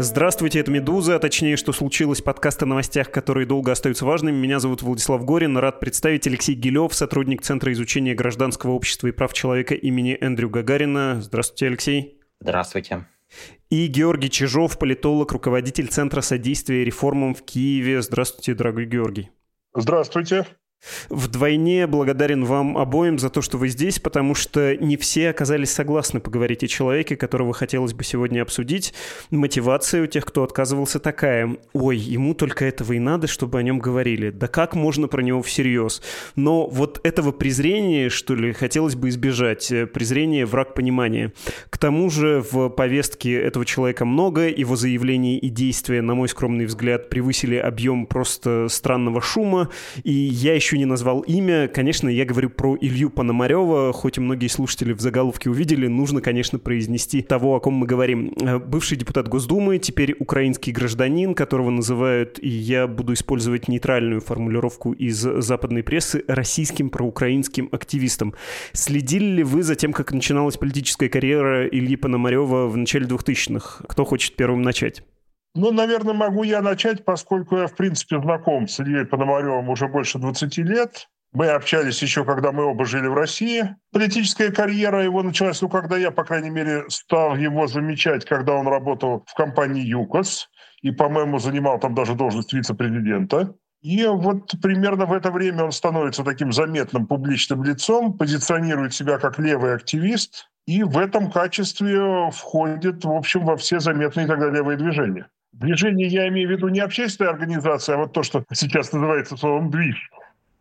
Здравствуйте, это «Медуза», а точнее, что случилось, подкаст о новостях, которые долго остаются важными. Меня зовут Владислав Горин, рад представить Алексей Гилев, сотрудник Центра изучения гражданского общества и прав человека имени Эндрю Гагарина. Здравствуйте, Алексей. Здравствуйте. И Георгий Чижов, политолог, руководитель Центра содействия реформам в Киеве. Здравствуйте, дорогой Георгий. Здравствуйте. Вдвойне благодарен вам обоим за то, что вы здесь, потому что не все оказались согласны поговорить о человеке, которого хотелось бы сегодня обсудить. Мотивация у тех, кто отказывался, такая. Ой, ему только этого и надо, чтобы о нем говорили. Да как можно про него всерьез? Но вот этого презрения, что ли, хотелось бы избежать. Презрение – враг понимания. К тому же в повестке этого человека много, его заявления и действия, на мой скромный взгляд, превысили объем просто странного шума, и я еще еще не назвал имя. Конечно, я говорю про Илью Пономарева, хоть и многие слушатели в заголовке увидели, нужно, конечно, произнести того, о ком мы говорим. Э, бывший депутат Госдумы, теперь украинский гражданин, которого называют, и я буду использовать нейтральную формулировку из западной прессы, российским проукраинским активистом. Следили ли вы за тем, как начиналась политическая карьера Ильи Пономарева в начале 2000-х? Кто хочет первым начать? Ну, наверное, могу я начать, поскольку я, в принципе, знаком с Ильей Пономаревым уже больше 20 лет. Мы общались еще, когда мы оба жили в России. Политическая карьера его началась, ну, когда я, по крайней мере, стал его замечать, когда он работал в компании «ЮКОС», и, по-моему, занимал там даже должность вице-президента. И вот примерно в это время он становится таким заметным публичным лицом, позиционирует себя как левый активист, и в этом качестве входит, в общем, во все заметные тогда левые движения. Движение я имею в виду не общественная организация, а вот то, что сейчас называется словом «движ».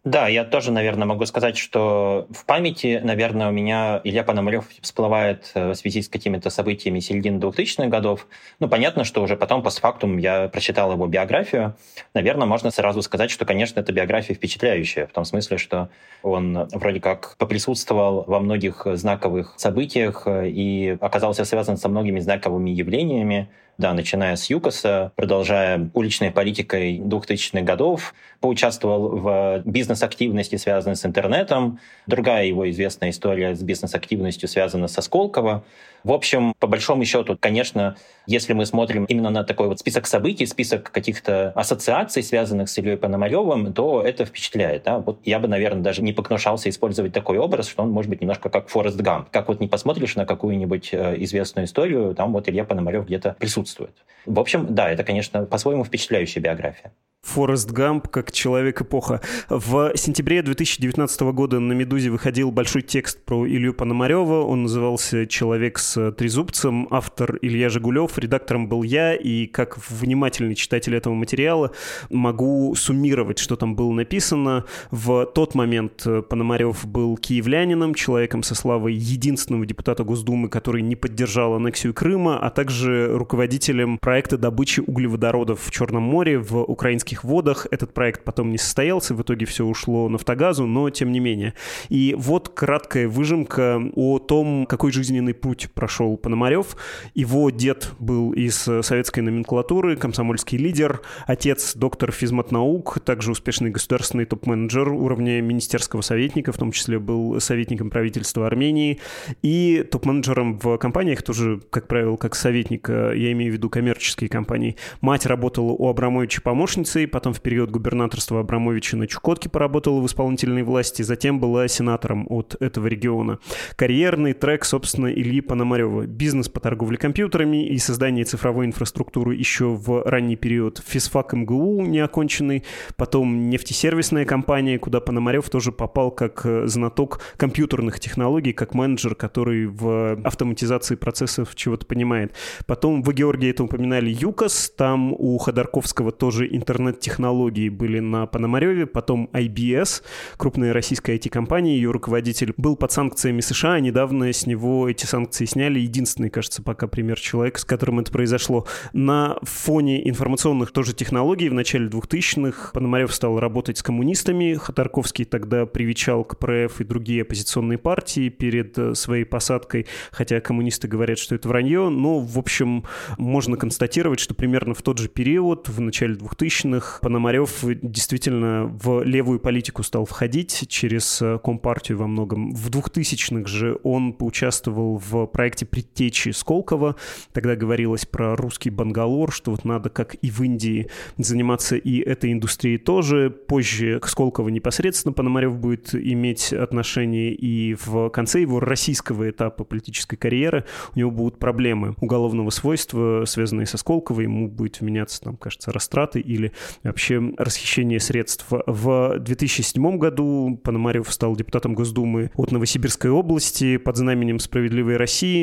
Да, я тоже, наверное, могу сказать, что в памяти, наверное, у меня Илья Пономарев всплывает э, в связи с какими-то событиями середины 2000-х годов. Ну, понятно, что уже потом, постфактум, я прочитал его биографию. Наверное, можно сразу сказать, что, конечно, эта биография впечатляющая, в том смысле, что он вроде как поприсутствовал во многих знаковых событиях э, и оказался связан со многими знаковыми явлениями, да, начиная с ЮКОСа, продолжая уличной политикой 2000-х годов, поучаствовал в бизнес-активности, связанной с интернетом. Другая его известная история с бизнес-активностью связана со Сколково. В общем, по большому счету, конечно, если мы смотрим именно на такой вот список событий, список каких-то ассоциаций, связанных с Ильей Пономаревым, то это впечатляет. Да? Вот я бы, наверное, даже не покнушался использовать такой образ, что он может быть немножко как Форест Гамп. Как вот не посмотришь на какую-нибудь э, известную историю, там вот Илья Пономарев где-то присутствует. В общем, да, это, конечно, по-своему впечатляющая биография. Форест Гамп как человек-эпоха. В сентябре 2019 года на «Медузе» выходил большой текст про Илью Пономарева. Он назывался «Человек с трезубцем». Автор Илья Жигулев, редактором был я. И как внимательный читатель этого материала могу суммировать, что там было написано. В тот момент Пономарев был киевлянином, человеком со славой единственного депутата Госдумы, который не поддержал аннексию Крыма, а также руководителем проекта добычи углеводородов в Черном море в украинских водах. Этот проект потом не состоялся, в итоге все ушло нафтогазу, но тем не менее. И вот краткая выжимка о том, какой жизненный путь прошел Пономарев. Его дед был из советской номенклатуры, комсомольский лидер, отец доктор физматнаук, также успешный государственный топ-менеджер уровня министерского советника, в том числе был советником правительства Армении и топ-менеджером в компаниях, тоже, как правило, как советник, я имею в виду коммерческие компании. Мать работала у Абрамовича помощницей, потом в период губернаторства Абрамовича на Чукотке поработала в исполнительной власти, затем была сенатором от этого региона. Карьерный трек, собственно, Ильи Пономарева. Бизнес по торговле компьютерами и создание цифровой инфраструктуры еще в ранний период. Физфак МГУ неоконченный, потом нефтесервисная компания, куда Пономарев тоже попал как э, знаток компьютерных технологий, как менеджер, который в автоматизации процессов чего-то понимает. Потом вы, Георгий, это упоминали ЮКОС, там у Ходорковского тоже интернет технологии были на Пономареве, потом IBS, крупная российская IT-компания, ее руководитель был под санкциями США, а недавно с него эти санкции сняли. Единственный, кажется, пока пример человека, с которым это произошло. На фоне информационных тоже технологий в начале 2000-х Пономарев стал работать с коммунистами. Ходорковский тогда привечал КПРФ и другие оппозиционные партии перед э, своей посадкой, хотя коммунисты говорят, что это вранье. Но, в общем, можно констатировать, что примерно в тот же период, в начале 2000-х, Пономарев действительно в левую политику стал входить через э, Компартию во многом. В 2000-х же он поучаствовал в проекте «Предтечи» Сколково. Тогда говорилось про русский бангалор, что вот надо, как и в Индии, заниматься и этой индустрией тоже. Позже к Сколково непосредственно Пономарев будет иметь отношение, и в конце его российского этапа политической карьеры у него будут проблемы уголовного свойства, связанные со Сколково, ему будет вменяться, там, кажется, растраты или вообще расхищение средств. В 2007 году Пономарев стал депутатом Госдумы от Новосибирской области под знаменем «Справедливой России»,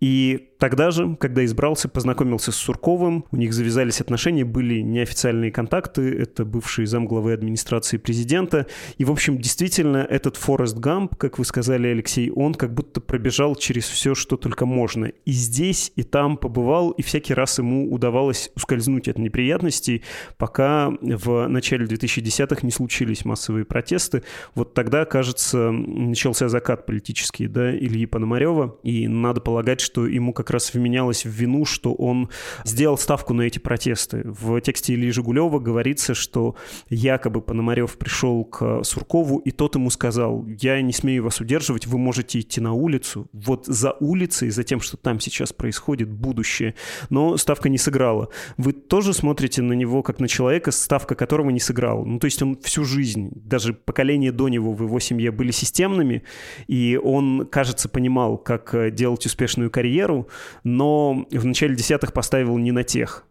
и тогда же, когда избрался, познакомился с Сурковым, у них завязались отношения, были неофициальные контакты, это бывший замглавы администрации президента, и, в общем, действительно, этот Форест Гамп, как вы сказали, Алексей, он как будто пробежал через все, что только можно. И здесь, и там побывал, и всякий раз ему удавалось ускользнуть от неприятностей, пока в начале 2010-х не случились массовые протесты. Вот тогда, кажется, начался закат политический, да, Ильи Пономарева, и надо полагать, что ему как раз вменялось в вину, что он сделал ставку на эти протесты. В тексте Ильи Жигулева говорится, что якобы Пономарев пришел к Суркову, и тот ему сказал, я не смею вас удерживать, вы можете идти на улицу. Вот за улицей, за тем, что там сейчас происходит, будущее. Но ставка не сыграла. Вы тоже смотрите на него как на человека, ставка которого не сыграла. Ну, то есть он всю жизнь, даже поколение до него в его семье были системными, и он, кажется, понимал, как делать успешную карьеру, но в начале десятых поставил не на тех.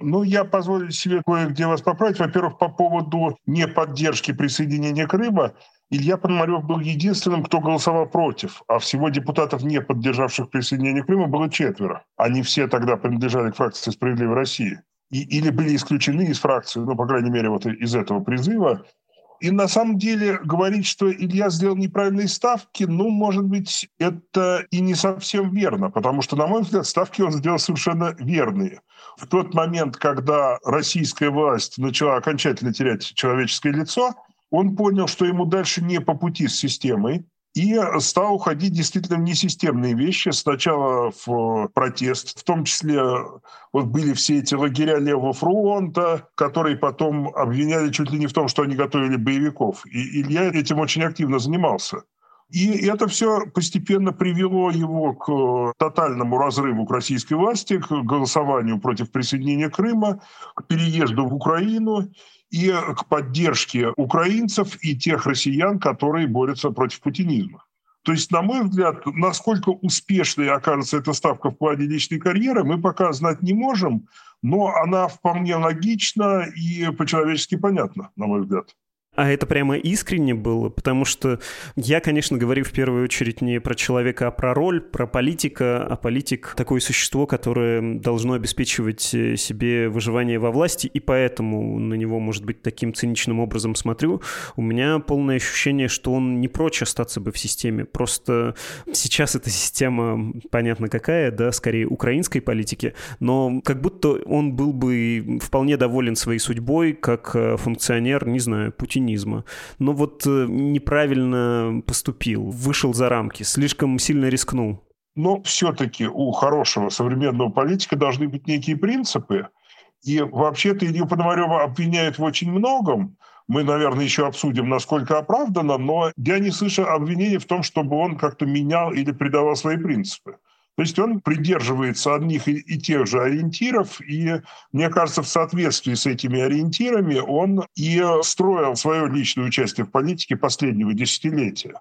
Ну, я позволю себе кое-где вас поправить. Во-первых, по поводу неподдержки присоединения Крыма, Илья Пономарев был единственным, кто голосовал против, а всего депутатов, не поддержавших присоединение Крыма, было четверо. Они все тогда принадлежали к фракции «Справедливой России». И, или были исключены из фракции, ну, по крайней мере, вот из этого призыва. И на самом деле говорить, что Илья сделал неправильные ставки, ну, может быть, это и не совсем верно, потому что, на мой взгляд, ставки он сделал совершенно верные. В тот момент, когда российская власть начала окончательно терять человеческое лицо, он понял, что ему дальше не по пути с системой, и стал уходить действительно в несистемные вещи. Сначала в протест, в том числе вот были все эти лагеря Левого фронта, которые потом обвиняли чуть ли не в том, что они готовили боевиков. И Илья этим очень активно занимался. И это все постепенно привело его к тотальному разрыву к российской власти, к голосованию против присоединения Крыма, к переезду в Украину и к поддержке украинцев и тех россиян, которые борются против путинизма. То есть, на мой взгляд, насколько успешной окажется эта ставка в плане личной карьеры, мы пока знать не можем, но она вполне логична и по-человечески понятна, на мой взгляд. А это прямо искренне было, потому что я, конечно, говорю в первую очередь не про человека, а про роль, про политика, а политик — такое существо, которое должно обеспечивать э, себе выживание во власти, и поэтому на него, может быть, таким циничным образом смотрю. У меня полное ощущение, что он не прочь остаться бы в системе. Просто сейчас эта система, понятно какая, да, скорее украинской политики, но как будто он был бы вполне доволен своей судьбой, как э, функционер, не знаю, Путин феминизма, но вот э, неправильно поступил, вышел за рамки, слишком сильно рискнул. Но все-таки у хорошего современного политика должны быть некие принципы. И вообще-то Илью Пономарева обвиняют в очень многом. Мы, наверное, еще обсудим, насколько оправдано, но я не слышу обвинений в том, чтобы он как-то менял или придавал свои принципы. То есть он придерживается одних и, и тех же ориентиров, и, мне кажется, в соответствии с этими ориентирами он и строил свое личное участие в политике последнего десятилетия.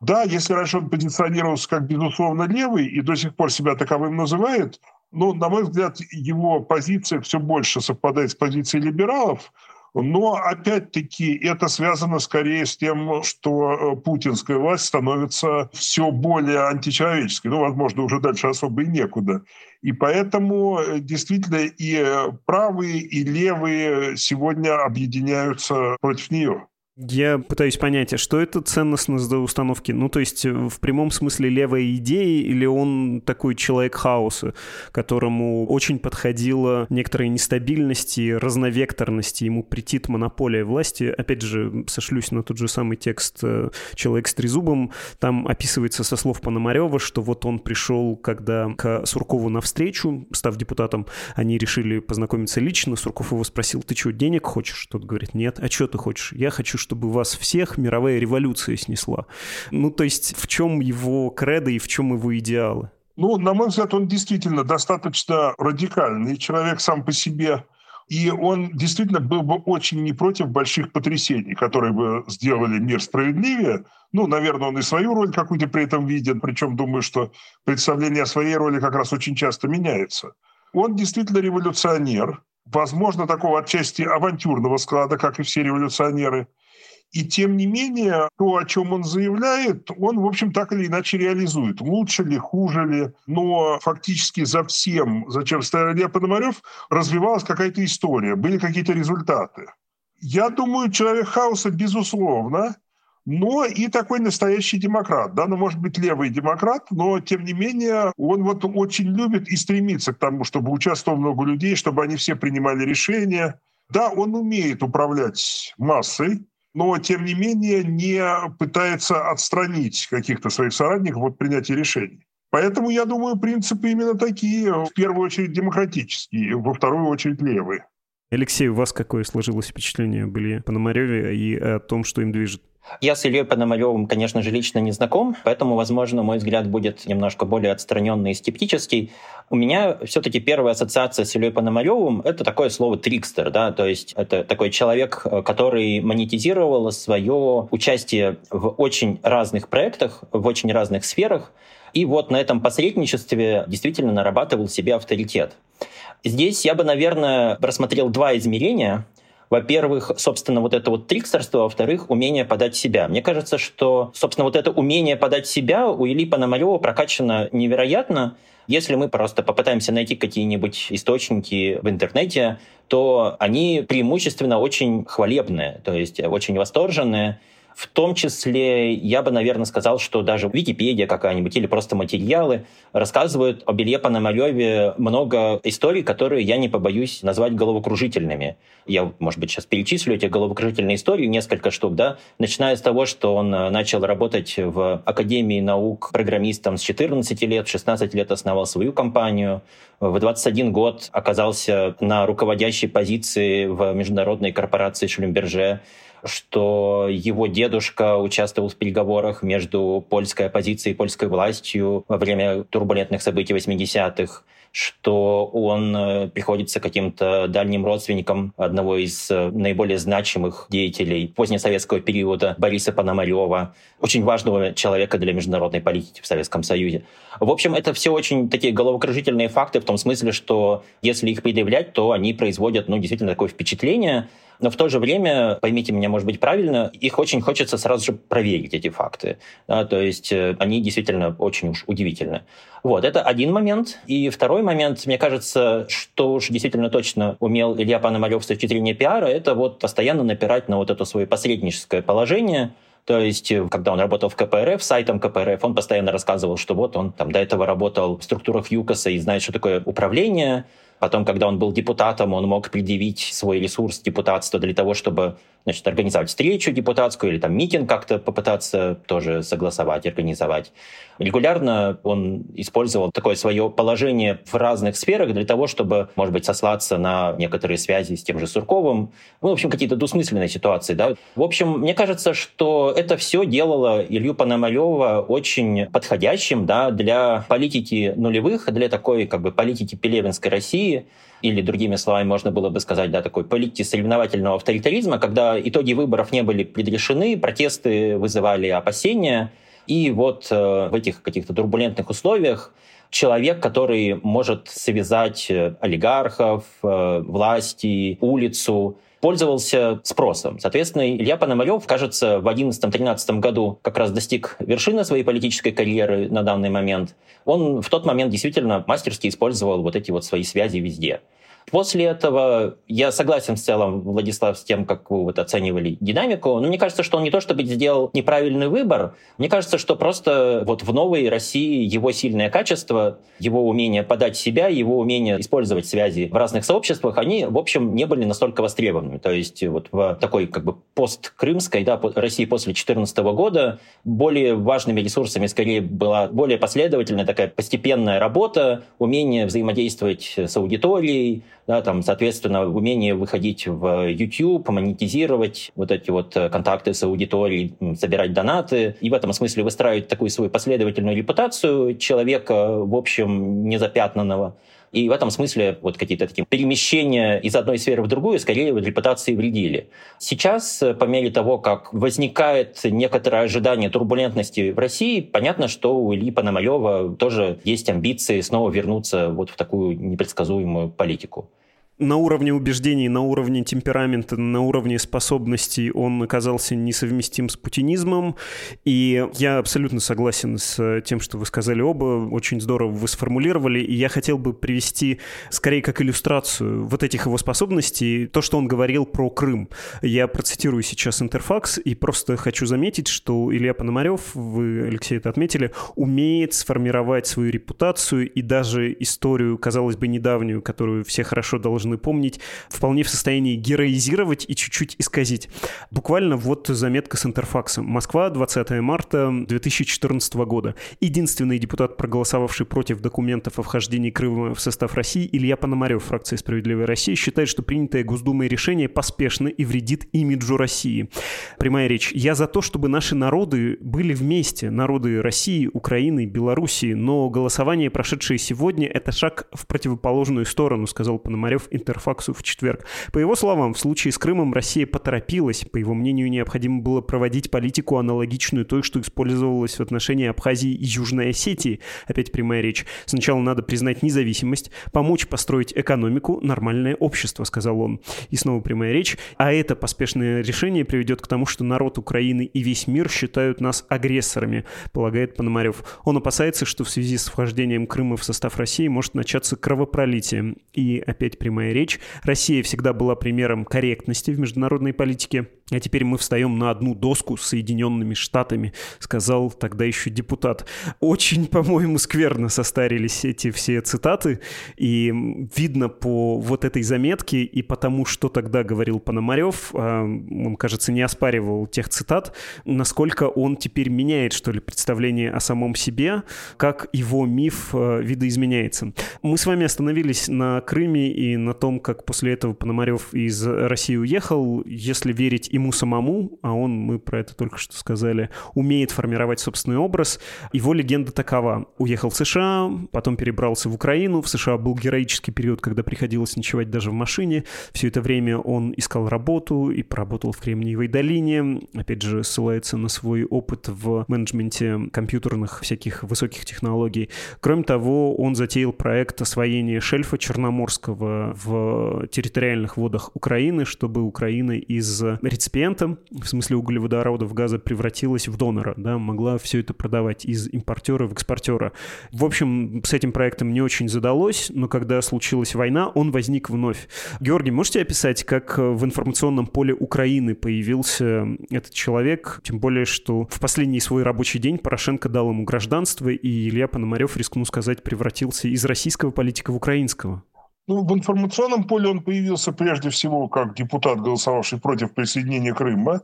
Да, если раньше он позиционировался как, безусловно, левый и до сих пор себя таковым называет, но, на мой взгляд, его позиция все больше совпадает с позицией либералов – но, опять-таки, это связано скорее с тем, что э, путинская власть становится все более античеловеческой. Ну, возможно, уже дальше особо и некуда. И поэтому э, действительно и правые, и левые сегодня объединяются против нее. Я пытаюсь понять, а что это ценностность установки? Ну, то есть в прямом смысле левая идея или он такой человек хаоса, которому очень подходила некоторая нестабильность и разновекторность, ему претит монополия власти. Опять же, сошлюсь на тот же самый текст э, «Человек с трезубом». Там описывается со слов Пономарева, что вот он пришел, когда к Суркову навстречу, став депутатом, они решили познакомиться лично. Сурков его спросил, ты что, денег хочешь? Тот говорит, нет. А что ты хочешь? Я хочу, чтобы вас всех мировая революция снесла. Ну, то есть в чем его кредо и в чем его идеалы? Ну, на мой взгляд, он действительно достаточно радикальный человек сам по себе. И он действительно был бы очень не против больших потрясений, которые бы сделали мир справедливее. Ну, наверное, он и свою роль какую-то при этом видит, причем думаю, что представление о своей роли как раз очень часто меняется. Он действительно революционер, возможно, такого отчасти авантюрного склада, как и все революционеры – и тем не менее, то, о чем он заявляет, он, в общем, так или иначе реализует. Лучше ли, хуже ли. Но фактически за всем, зачем стоял Илья Пономарев, развивалась какая-то история, были какие-то результаты. Я думаю, человек хаоса, безусловно, но и такой настоящий демократ. Да, ну, может быть, левый демократ, но, тем не менее, он вот очень любит и стремится к тому, чтобы участвовало много людей, чтобы они все принимали решения. Да, он умеет управлять массой, но, тем не менее, не пытается отстранить каких-то своих соратников от принятия решений. Поэтому, я думаю, принципы именно такие, в первую очередь демократические, во вторую очередь левые. Алексей, у вас какое сложилось впечатление были по Пономареве и о том, что им движет? Я с Ильей Пономаревым, конечно же, лично не знаком, поэтому, возможно, мой взгляд будет немножко более отстраненный и скептический. У меня все-таки первая ассоциация с Ильей Пономаревым — это такое слово «трикстер», да, то есть это такой человек, который монетизировал свое участие в очень разных проектах, в очень разных сферах, и вот на этом посредничестве действительно нарабатывал себе авторитет. Здесь я бы, наверное, рассмотрел два измерения — во-первых, собственно, вот это вот трикстерство, во-вторых, умение подать себя. Мне кажется, что, собственно, вот это умение подать себя у Ильи Пономарева прокачано невероятно. Если мы просто попытаемся найти какие-нибудь источники в интернете, то они преимущественно очень хвалебные, то есть очень восторженные, в том числе, я бы, наверное, сказал, что даже Википедия какая-нибудь или просто материалы рассказывают об Илье Пономареве много историй, которые я не побоюсь назвать головокружительными. Я, может быть, сейчас перечислю эти головокружительные истории, несколько штук, да, начиная с того, что он э, начал работать в Академии наук программистом с 14 лет, в 16 лет основал свою компанию, в 21 год оказался на руководящей позиции в международной корпорации Шлюмберже, что его дедушка участвовал в переговорах между польской оппозицией и польской властью во время турбулентных событий 80-х, что он э, приходится каким-то дальним родственникам одного из э, наиболее значимых деятелей позднесоветского периода Бориса Пономарева, очень важного человека для международной политики в Советском Союзе. В общем, это все очень такие головокружительные факты в том смысле, что если их предъявлять, то они производят ну, действительно такое впечатление, но в то же время, поймите меня, может быть, правильно, их очень хочется сразу же проверить, эти факты. Да, то есть э, они действительно очень уж удивительны. Вот, это один момент. И второй момент, мне кажется, что уж действительно точно умел Илья Пономарев с точки зрения пиара, это вот постоянно напирать на вот это свое посредническое положение, то есть, э, когда он работал в КПРФ, сайтом КПРФ, он постоянно рассказывал, что вот он там до этого работал в структурах ЮКОСа и знает, что такое управление, Потом, когда он был депутатом, он мог предъявить свой ресурс депутатства для того, чтобы значит, организовать встречу депутатскую или там митинг как-то попытаться тоже согласовать, организовать. Регулярно он использовал такое свое положение в разных сферах для того, чтобы, может быть, сослаться на некоторые связи с тем же Сурковым. Ну, в общем, какие-то двусмысленные ситуации. Да? В общем, мне кажется, что это все делало Илью Пономарева очень подходящим да, для политики нулевых, для такой как бы политики Пелевинской России, или другими словами можно было бы сказать, да, такой политики соревновательного авторитаризма, когда итоги выборов не были предрешены, протесты вызывали опасения, и вот э, в этих каких-то турбулентных условиях человек, который может связать э, олигархов, э, власти, улицу, пользовался спросом. Соответственно, Илья Пономарев, кажется, в 2011-2013 году как раз достиг вершины своей политической карьеры на данный момент. Он в тот момент действительно мастерски использовал вот эти вот свои связи везде. После этого я согласен в целом, Владислав, с тем, как вы вот оценивали динамику, но мне кажется, что он не то чтобы сделал неправильный выбор, мне кажется, что просто вот в новой России его сильное качество, его умение подать себя, его умение использовать связи в разных сообществах, они, в общем, не были настолько востребованными. То есть вот в такой как бы посткрымской да, России после 2014 года более важными ресурсами скорее была более последовательная такая постепенная работа, умение взаимодействовать с аудиторией, да, там, соответственно, умение выходить в YouTube, монетизировать вот эти вот э, контакты с аудиторией, собирать донаты, и в этом смысле выстраивать такую свою последовательную репутацию человека, в общем, незапятнанного. И в этом смысле вот какие-то такие перемещения из одной сферы в другую скорее репутации вредили. Сейчас, э, по мере того, как возникает некоторое ожидание турбулентности в России, понятно, что у Ильи Пономарева тоже есть амбиции снова вернуться вот в такую непредсказуемую политику на уровне убеждений, на уровне темперамента, на уровне способностей он оказался несовместим с путинизмом. И я абсолютно согласен с тем, что вы сказали оба. Очень здорово вы сформулировали. И я хотел бы привести скорее как иллюстрацию вот этих его способностей то, что он говорил про Крым. Я процитирую сейчас Интерфакс и просто хочу заметить, что Илья Пономарев, вы, Алексей, это отметили, умеет сформировать свою репутацию и даже историю, казалось бы, недавнюю, которую все хорошо должны должны помнить, вполне в состоянии героизировать и чуть-чуть исказить. Буквально вот заметка с интерфаксом. Москва, 20 марта 2014 года. Единственный депутат, проголосовавший против документов о вхождении Крыма в состав России, Илья Пономарев, фракция «Справедливая Россия», считает, что принятое Госдумой решение поспешно и вредит имиджу России. Прямая речь. Я за то, чтобы наши народы были вместе, народы России, Украины, Белоруссии, но голосование, прошедшее сегодня, это шаг в противоположную сторону, сказал Пономарев Интерфаксу в четверг. По его словам, в случае с Крымом Россия поторопилась. По его мнению, необходимо было проводить политику аналогичную той, что использовалась в отношении Абхазии и Южной Осетии. Опять прямая речь. Сначала надо признать независимость, помочь построить экономику, нормальное общество, сказал он. И снова прямая речь. А это поспешное решение приведет к тому, что народ Украины и весь мир считают нас агрессорами, полагает Пономарев. Он опасается, что в связи с вхождением Крыма в состав России может начаться кровопролитие. И опять прямая речь. Россия всегда была примером корректности в международной политике. А теперь мы встаем на одну доску с Соединенными Штатами, сказал тогда еще депутат. Очень, по-моему, скверно состарились эти все цитаты. И видно по вот этой заметке и потому, что тогда говорил Пономарев, а, он, кажется, не оспаривал тех цитат, насколько он теперь меняет, что ли, представление о самом себе, как его миф а, видоизменяется. Мы с вами остановились на Крыме и на том, как после этого Пономарев из России уехал. Если верить ему самому, а он, мы про это только что сказали, умеет формировать собственный образ, его легенда такова. Уехал в США, потом перебрался в Украину. В США был героический период, когда приходилось ночевать даже в машине. Все это время он искал работу и поработал в Кремниевой долине. Опять же, ссылается на свой опыт в менеджменте компьютерных всяких высоких технологий. Кроме того, он затеял проект освоения шельфа Черноморского в территориальных водах Украины, чтобы Украина из реципиента, в смысле углеводородов газа, превратилась в донора, да, могла все это продавать из импортера в экспортера. В общем, с этим проектом не очень задалось, но когда случилась война, он возник вновь. Георгий, можете описать, как в информационном поле Украины появился этот человек, тем более, что в последний свой рабочий день Порошенко дал ему гражданство, и Илья Пономарев, рискну сказать, превратился из российского политика в украинского? Ну, в информационном поле он появился прежде всего как депутат, голосовавший против присоединения Крыма.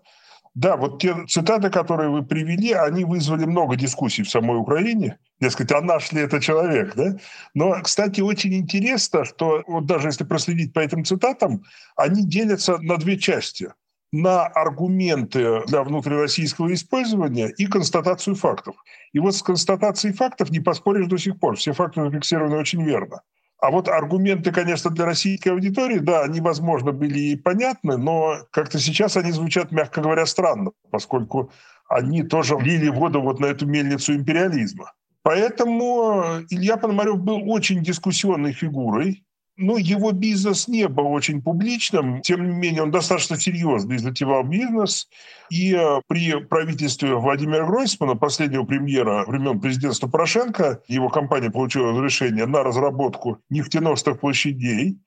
Да, вот те цитаты, которые вы привели, они вызвали много дискуссий в самой Украине. Дескать, а наш ли это человек, да? Но, кстати, очень интересно, что вот даже если проследить по этим цитатам, они делятся на две части на аргументы для внутрироссийского использования и констатацию фактов. И вот с констатацией фактов не поспоришь до сих пор. Все факты зафиксированы очень верно. А вот аргументы, конечно, для российской аудитории, да, они, возможно, были и понятны, но как-то сейчас они звучат, мягко говоря, странно, поскольку они тоже лили воду вот на эту мельницу империализма. Поэтому Илья Пономарев был очень дискуссионной фигурой, ну, его бизнес не был очень публичным, тем не менее он достаточно серьезно затевал бизнес. И э, при правительстве Владимира Гройсмана, последнего премьера времен президентства Порошенко, его компания получила разрешение на разработку нефтеносных площадей.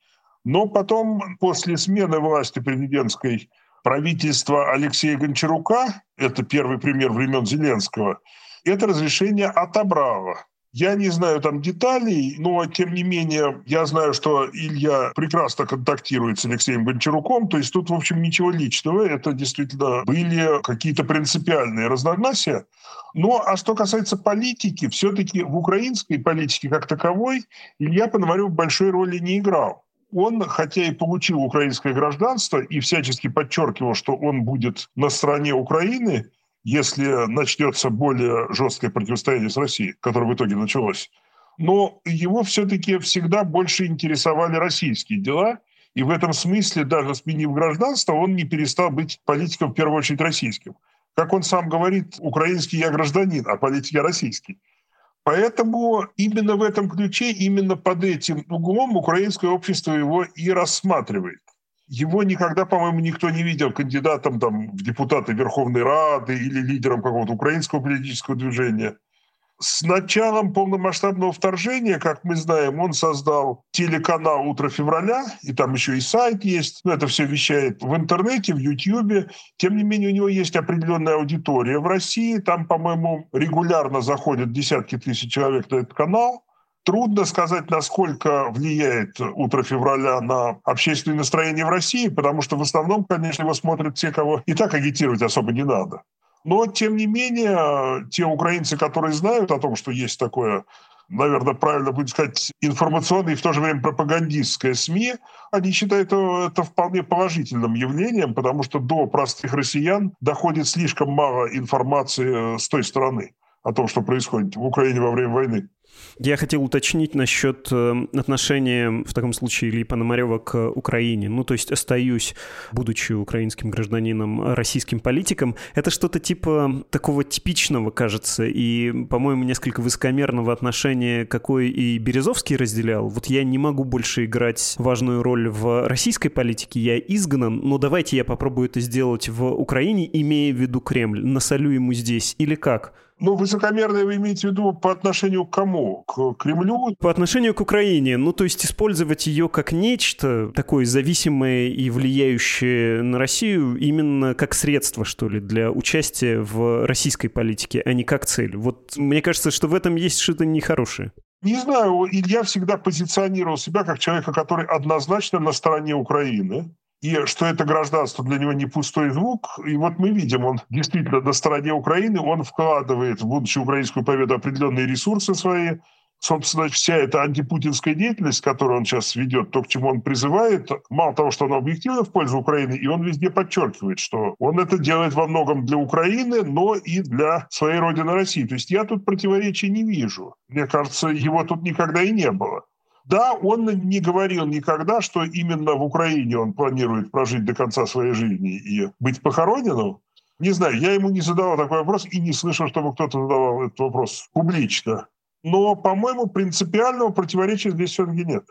Но потом, после смены власти президентской, правительства Алексея Гончарука, это первый пример времен Зеленского, это разрешение отобрало. Я не знаю там деталей, но тем не менее я знаю, что Илья прекрасно контактирует с Алексеем Гончаруком, то есть тут, в общем, ничего личного, это действительно были какие-то принципиальные разногласия. Ну, а что касается политики, все-таки в украинской политике как таковой Илья Пономарев большой роли не играл. Он, хотя и получил украинское гражданство и всячески подчеркивал, что он будет на стороне Украины, если начнется более жесткое противостояние с Россией, которое в итоге началось. Но его все-таки всегда больше интересовали российские дела, и в этом смысле, даже сменив гражданство, он не перестал быть политиком, в первую очередь, российским. Как он сам говорит, украинский я гражданин, а политик я российский. Поэтому именно в этом ключе, именно под этим углом украинское общество его и рассматривает. Его никогда, по-моему, никто не видел кандидатом там, в депутаты Верховной Рады или лидером какого-то украинского политического движения – с началом полномасштабного вторжения, как мы знаем, он создал телеканал «Утро февраля», и там еще и сайт есть. Это все вещает в интернете, в Ютьюбе. Тем не менее, у него есть определенная аудитория в России. Там, по-моему, регулярно заходят десятки тысяч человек на этот канал. Трудно сказать, насколько влияет «Утро февраля» на общественное настроение в России, потому что в основном, конечно, его смотрят те, кого и так агитировать особо не надо. Но, тем не менее, те украинцы, которые знают о том, что есть такое наверное, правильно будет сказать, информационное и в то же время пропагандистское СМИ, они считают это вполне положительным явлением, потому что до простых россиян доходит слишком мало информации с той стороны о том, что происходит в Украине во время войны. Я хотел уточнить насчет э, отношения, в таком случае, Ильи Пономарева к Украине. Ну, то есть остаюсь, будучи украинским гражданином, российским политиком. Это что-то типа такого типичного, кажется, и, по-моему, несколько высокомерного отношения, какой и Березовский разделял. Вот я не могу больше играть важную роль в российской политике, я изгнан, но давайте я попробую это сделать в Украине, имея в виду Кремль. Насолю ему здесь или как? Ну, высокомерное вы имеете в виду по отношению к кому? К Кремлю? По отношению к Украине. Ну, то есть использовать ее как нечто такое зависимое и влияющее на Россию именно как средство, что ли, для участия в российской политике, а не как цель. Вот мне кажется, что в этом есть что-то нехорошее. Не знаю, Илья всегда позиционировал себя как человека, который однозначно на стороне Украины и что это гражданство для него не пустой звук. И вот мы видим, он действительно на стороне Украины, он вкладывает в будущую украинскую победу определенные ресурсы свои. Собственно, вся эта антипутинская деятельность, которую он сейчас ведет, то, к чему он призывает, мало того, что она объективно в пользу Украины, и он везде подчеркивает, что он это делает во многом для Украины, но и для своей родины России. То есть я тут противоречий не вижу. Мне кажется, его тут никогда и не было. Да, он не говорил никогда, что именно в Украине он планирует прожить до конца своей жизни и быть похороненным. Не знаю, я ему не задавал такой вопрос и не слышал, чтобы кто-то задавал этот вопрос публично. Но, по-моему, принципиального противоречия здесь все-таки нет.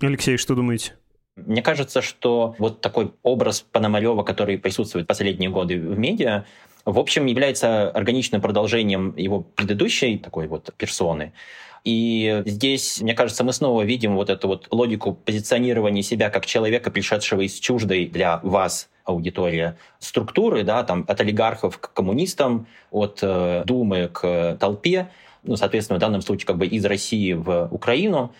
Алексей, что думаете? Мне кажется, что вот такой образ Пономарева, который присутствует в последние годы в медиа, в общем, является органичным продолжением его предыдущей такой вот персоны. И здесь, мне кажется, мы снова видим вот эту вот логику позиционирования себя как человека, пришедшего из чуждой для вас аудитория структуры, да, там от олигархов к коммунистам, от э, Думы к толпе, ну, соответственно, в данном случае как бы из России в Украину.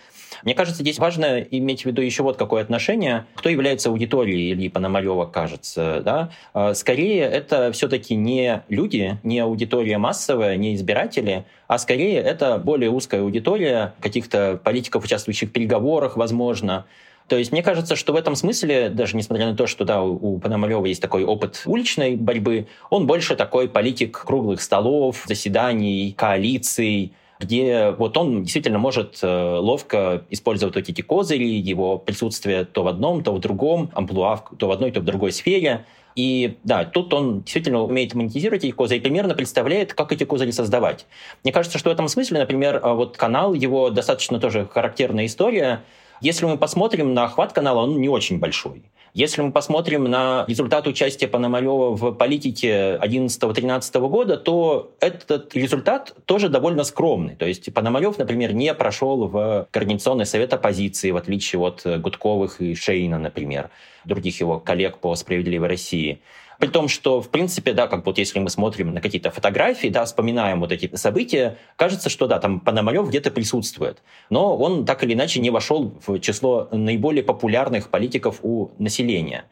Мне кажется, здесь важно иметь в виду еще вот какое отношение, кто является аудиторией Ильи Пономарева, кажется. Да? А, скорее, это все-таки не люди, не аудитория массовая, не избиратели, а скорее это более узкая аудитория каких-то политиков, участвующих в переговорах, возможно, то есть мне кажется, что в этом смысле, даже несмотря на то, что да, у Пономарева есть такой опыт уличной борьбы, он больше такой политик круглых столов, заседаний, коалиций, где вот он действительно может э, ловко использовать вот эти козыри, его присутствие то в одном, то в другом, амплуа то в одной, то в другой сфере. И да, тут он действительно умеет монетизировать эти козыри примерно представляет, как эти козыри создавать. Мне кажется, что в этом смысле, например, э, вот канал, его достаточно тоже характерная история. Если мы посмотрим на охват канала, он не очень большой. Если мы посмотрим на результат участия Пономарева в политике 11-13 года, то этот результат тоже довольно скромный. То есть Пономарев, например, не прошел в Координационный совет оппозиции, в отличие от Гудковых и Шейна, например, других его коллег по «Справедливой России». При том, что, в принципе, да, как вот если мы смотрим на какие-то фотографии, да, вспоминаем вот эти события, кажется, что да, там Пономарев где-то присутствует. Но он так или иначе не вошел в число наиболее популярных политиков у населения.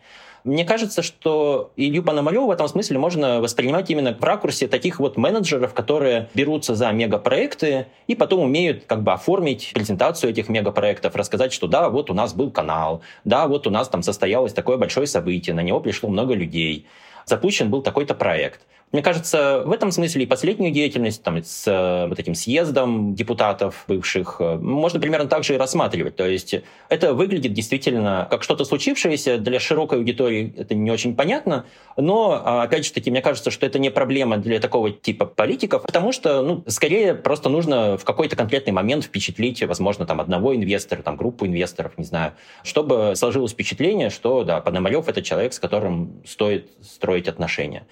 Мне кажется, что Илью Пономарева в этом смысле можно воспринимать именно в ракурсе таких вот менеджеров, которые берутся за мегапроекты и потом умеют как бы оформить презентацию этих мегапроектов, рассказать, что да, вот у нас был канал, да, вот у нас там состоялось такое большое событие, на него пришло много людей, запущен был такой-то проект. Мне кажется, в этом смысле и последнюю деятельность там, с э, вот этим съездом депутатов бывших э, можно примерно так же и рассматривать. То есть это выглядит действительно как что-то случившееся. Для широкой аудитории это не очень понятно. Но, а, опять же таки, мне кажется, что это не проблема для такого типа политиков, потому что, ну, скорее просто нужно в какой-то конкретный момент впечатлить, возможно, там одного инвестора, там группу инвесторов, не знаю, чтобы сложилось впечатление, что, да, Пономарев — это человек, с которым стоит строить отношения.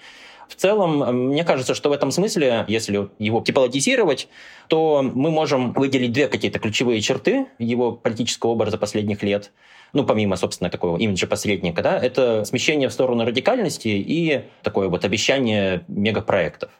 В целом, мне кажется, что в этом смысле, если его типологизировать, то мы можем выделить две какие-то ключевые черты его политического образа последних лет ну, помимо, собственно, такого имиджа посредника, да, это смещение в сторону радикальности и такое вот обещание мегапроектов.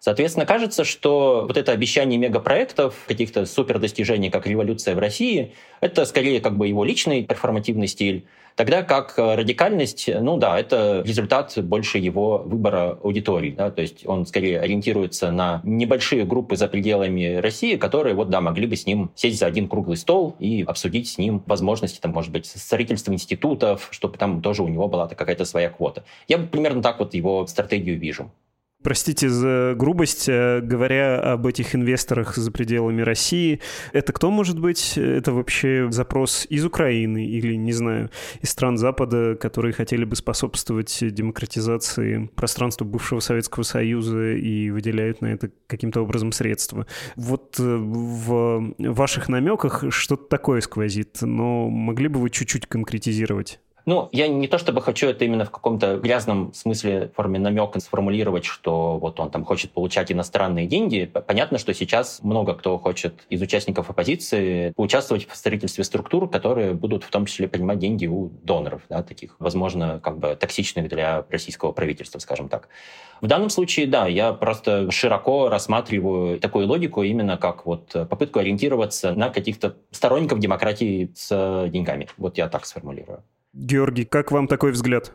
Соответственно, кажется, что вот это обещание мегапроектов, каких-то супердостижений, как революция в России, это скорее как бы его личный перформативный стиль, тогда как радикальность, ну да, это результат больше его выбора аудитории, да, то есть он скорее ориентируется на небольшие группы за пределами России, которые вот, да, могли бы с ним сесть за один круглый стол и обсудить с ним возможности, там, может быть, строительства институтов, чтобы там тоже у него была какая-то своя квота. Я примерно так вот его стратегию вижу. Простите за грубость, э, говоря об этих инвесторах за пределами России, это кто может быть? Это вообще запрос из Украины или, не знаю, из стран Запада, которые хотели бы способствовать демократизации пространства бывшего Советского Союза и выделяют на это каким-то образом средства. Вот э, в ваших намеках что-то такое сквозит, но могли бы вы чуть-чуть конкретизировать? Ну, я не то чтобы хочу это именно в каком-то грязном смысле форме намека сформулировать, что вот он там хочет получать иностранные деньги. Понятно, что сейчас много кто хочет из участников оппозиции поучаствовать в строительстве структур, которые будут в том числе принимать деньги у доноров, да, таких, возможно, как бы токсичных для российского правительства, скажем так. В данном случае, да, я просто широко рассматриваю такую логику именно как вот попытку ориентироваться на каких-то сторонников демократии с деньгами. Вот я так сформулирую. Георгий, как вам такой взгляд?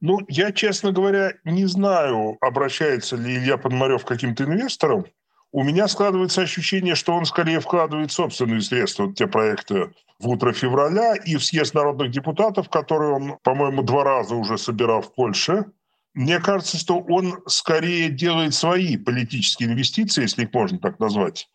Ну, я, честно говоря, не знаю, обращается ли Илья Подмарев к каким-то инвесторам. У меня складывается ощущение, что он скорее вкладывает собственные средства в те проекты в утро февраля и в съезд народных депутатов, который он, по-моему, два раза уже собирал в Польше. Мне кажется, что он скорее делает свои политические инвестиции, если их можно так назвать,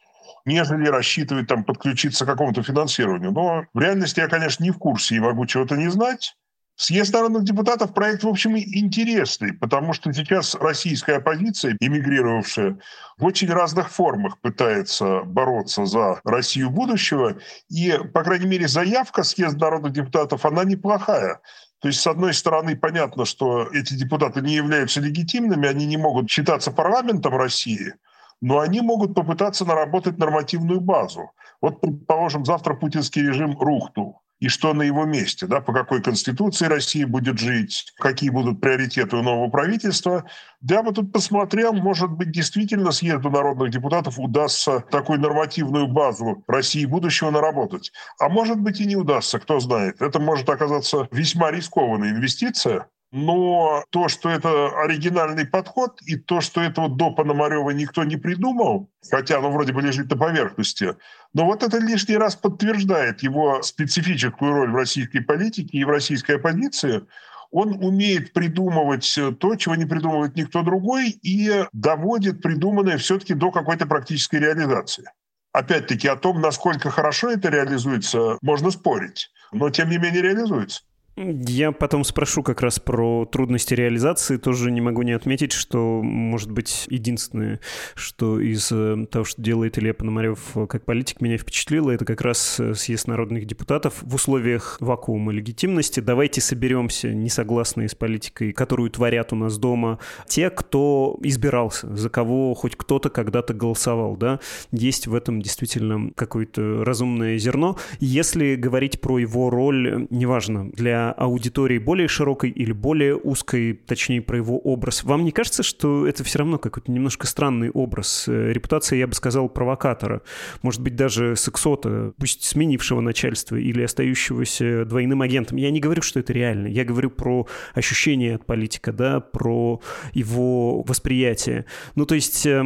нежели рассчитывать там подключиться к какому-то финансированию. Но в реальности я, конечно, не в курсе и могу чего-то не знать. Съезд народных депутатов проект, в общем, интересный, потому что сейчас российская оппозиция, эмигрировавшая, в очень разных формах пытается бороться за Россию будущего. И, по крайней мере, заявка съезда народных депутатов, она неплохая. То есть, с одной стороны, понятно, что эти депутаты не являются легитимными, они не могут считаться парламентом России – но они могут попытаться наработать нормативную базу. Вот, предположим, завтра путинский режим рухнул. И что на его месте, да, по какой конституции Россия будет жить, какие будут приоритеты у нового правительства. Я бы тут посмотрел, может быть, действительно съезду народных депутатов удастся такую нормативную базу России будущего наработать. А может быть и не удастся, кто знает. Это может оказаться весьма рискованная инвестиция, но то, что это оригинальный подход, и то, что этого до Пономарева никто не придумал, хотя оно вроде бы лежит на поверхности, но вот это лишний раз подтверждает его специфическую роль в российской политике и в российской оппозиции. Он умеет придумывать то, чего не придумывает никто другой, и доводит придуманное все-таки до какой-то практической реализации. Опять-таки о том, насколько хорошо это реализуется, можно спорить, но тем не менее реализуется. Я потом спрошу как раз про трудности реализации. Тоже не могу не отметить, что, может быть, единственное, что из э, того, что делает Илья Пономарев э, как политик, меня впечатлило, это как раз э, съезд народных депутатов в условиях вакуума легитимности. Давайте соберемся, не согласные с политикой, которую творят у нас дома, те, кто избирался, за кого хоть кто-то когда-то голосовал. Да? Есть в этом действительно какое-то разумное зерно. Если говорить про его роль, неважно, для аудитории более широкой или более узкой, точнее, про его образ. Вам не кажется, что это все равно какой-то немножко странный образ? Э, репутация, я бы сказал, провокатора. Может быть, даже сексота, пусть сменившего начальство или остающегося двойным агентом. Я не говорю, что это реально. Я говорю про ощущение от политика, да, про его восприятие. Ну, то есть, э,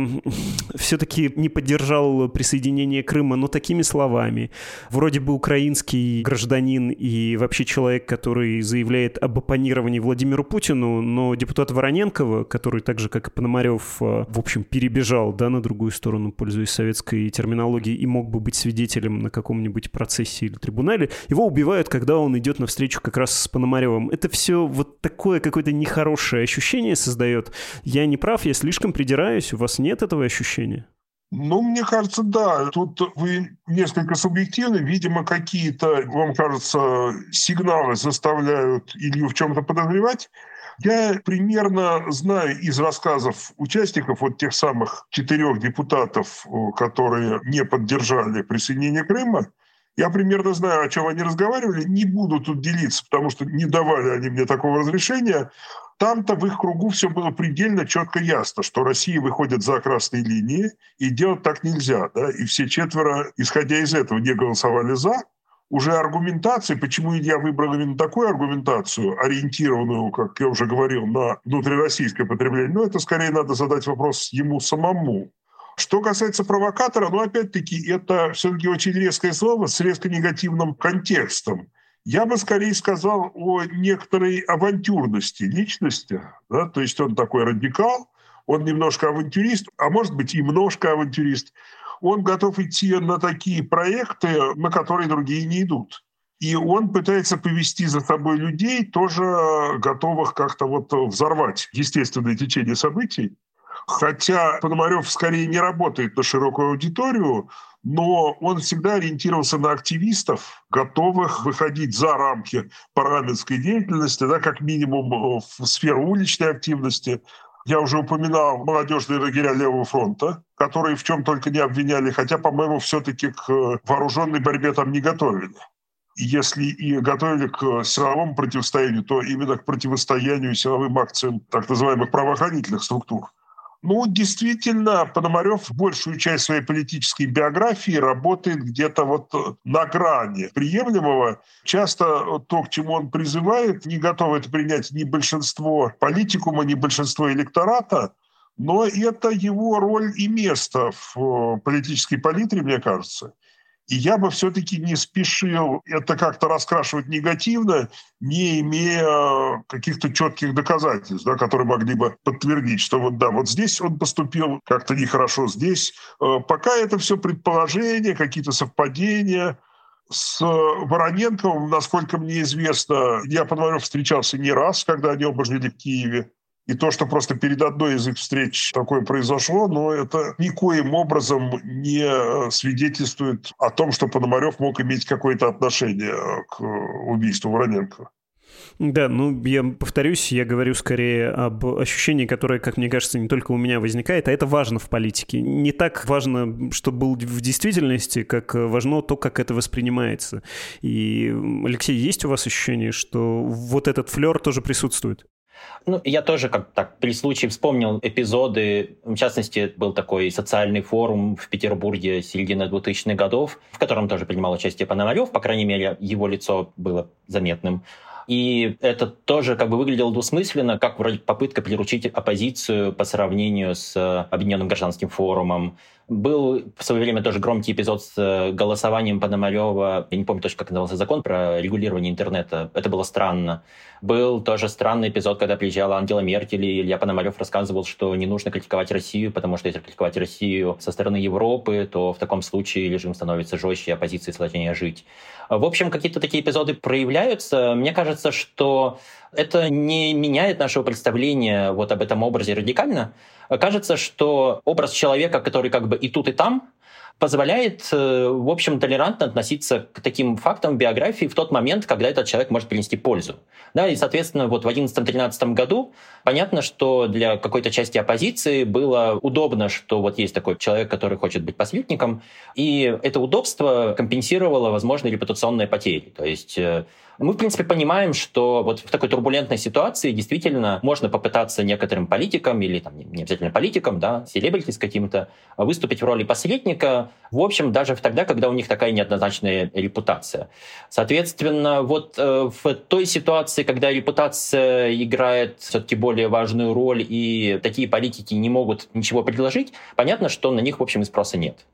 все-таки не поддержал присоединение Крыма, но такими словами. Вроде бы украинский гражданин и вообще человек, который который заявляет об оппонировании Владимиру Путину, но депутат Вороненкова, который так же, как и Пономарев, э, в общем, перебежал да, на другую сторону, пользуясь советской терминологией, и мог бы быть свидетелем на каком-нибудь процессе или трибунале, его убивают, когда он идет навстречу как раз с Пономаревым. Это все вот такое какое-то нехорошее ощущение создает. Я не прав, я слишком придираюсь, у вас нет этого ощущения? Ну, мне кажется, да. Тут вы несколько субъективны. Видимо, какие-то, вам кажется, сигналы заставляют Илью в чем-то подозревать. Я примерно знаю из рассказов участников, вот тех самых четырех депутатов, которые не поддержали присоединение Крыма, я примерно знаю, о чем они разговаривали. Не буду тут делиться, потому что не давали они мне такого разрешения. Там-то в их кругу все было предельно четко ясно, что Россия выходит за красные линии, и делать так нельзя. Да? И все четверо, исходя из этого, не голосовали «за». Уже аргументации, почему я выбрал именно такую аргументацию, ориентированную, как я уже говорил, на внутрироссийское потребление, ну, это скорее надо задать вопрос ему самому. Что касается провокатора, ну, опять-таки, это все-таки очень резкое слово с резко негативным контекстом. Я бы скорее сказал о некоторой авантюрности личности. Да? То есть он такой радикал, он немножко авантюрист, а может быть и немножко авантюрист. Он готов идти на такие проекты, на которые другие не идут. И он пытается повести за собой людей, тоже готовых как-то вот взорвать естественное течение событий. Хотя Пономарев скорее не работает на широкую аудиторию, но он всегда ориентировался на активистов, готовых выходить за рамки парламентской деятельности, да, как минимум э, в сферу уличной активности. Я уже упоминал молодежные лагеря Левого фронта, которые в чем только не обвиняли, хотя, по-моему, все-таки к вооруженной борьбе там не готовили. если и готовили к силовому противостоянию, то именно к противостоянию силовым акциям так называемых правоохранительных структур. Ну, действительно, Пономарев большую часть своей политической биографии работает где-то вот на грани приемлемого. Часто то, к чему он призывает, не готово это принять ни большинство политикума, ни большинство электората, но это его роль и место в политической палитре, мне кажется. И я бы все-таки не спешил это как-то раскрашивать негативно, не имея каких-то четких доказательств, да, которые могли бы подтвердить, что вот да, вот здесь он поступил как-то нехорошо, здесь. Э, пока это все предположения, какие-то совпадения. С Вороненковым, насколько мне известно, я Пономарев встречался не раз, когда они оба жили в Киеве. И то, что просто перед одной из их встреч такое произошло, но это никоим образом не свидетельствует о том, что Пономарев мог иметь какое-то отношение к убийству Вороненко. Да, ну, я повторюсь, я говорю скорее об ощущении, которое, как мне кажется, не только у меня возникает, а это важно в политике. Не так важно, что был в действительности, как важно то, как это воспринимается. И, Алексей, есть у вас ощущение, что вот этот флер тоже присутствует? Ну, я тоже как так при случае вспомнил эпизоды. В частности, был такой социальный форум в Петербурге середины 2000-х годов, в котором тоже принимал участие Пономарев. По крайней мере, его лицо было заметным. И это тоже как бы выглядело двусмысленно, как вроде попытка приручить оппозицию по сравнению с Объединенным гражданским форумом. Был в свое время тоже громкий эпизод с э, голосованием Пономарева. Я не помню точно, как назывался закон про регулирование интернета. Это было странно. Был тоже странный эпизод, когда приезжала Ангела Меркель, и Илья Пономарев рассказывал, что не нужно критиковать Россию, потому что если критиковать Россию со стороны Европы, то в таком случае режим становится жестче, оппозиции сложнее жить. В общем, какие-то такие эпизоды проявляются. Мне кажется, что это не меняет нашего представления вот об этом образе радикально. Кажется, что образ человека, который как бы и тут, и там, позволяет, э, в общем, толерантно относиться к таким фактам биографии в тот момент, когда этот человек может принести пользу. Да, и, соответственно, вот в 2011-2013 году понятно, что для какой-то части оппозиции было удобно, что вот есть такой человек, который хочет быть посредником, и это удобство компенсировало возможные репутационные потери. То есть э, мы, в принципе, понимаем, что вот в такой турбулентной ситуации действительно можно попытаться некоторым политикам или там, не обязательно политикам, да, селебрити с каким-то, выступить в роли посредника, в общем, даже тогда, когда у них такая неоднозначная репутация. Соответственно, вот э, в той ситуации, когда репутация играет все-таки более важную роль, и такие политики не могут ничего предложить, понятно, что на них, в общем, и спроса нет.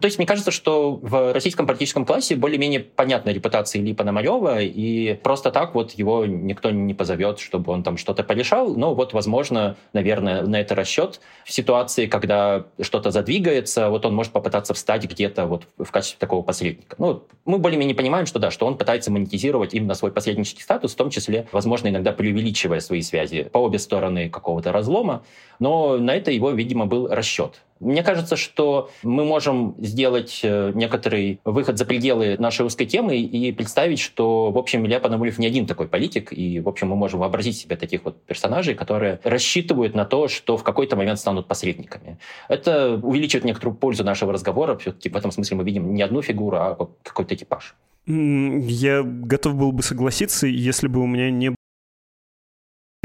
То есть мне кажется, что в российском политическом классе более-менее понятна репутация Ильи Пономарева, и просто так вот его никто не позовет, чтобы он там что-то порешал. Но вот, возможно, наверное, на это расчет. В ситуации, когда что-то задвигается, вот он может попытаться встать где-то вот в качестве такого посредника. Ну, мы более-менее понимаем, что да, что он пытается монетизировать именно свой посреднический статус, в том числе, возможно, иногда преувеличивая свои связи по обе стороны какого-то разлома. Но на это его, видимо, был расчет. Мне кажется, что мы можем сделать э, некоторый выход за пределы нашей узкой темы и представить, что, в общем, Илья Пономарев не один такой политик, и, в общем, мы можем вообразить себе таких вот персонажей, которые рассчитывают на то, что в какой-то момент станут посредниками. Это увеличивает некоторую пользу нашего разговора. Все-таки в этом смысле мы видим не одну фигуру, а какой-то типаж. Я готов был бы согласиться, если бы у меня не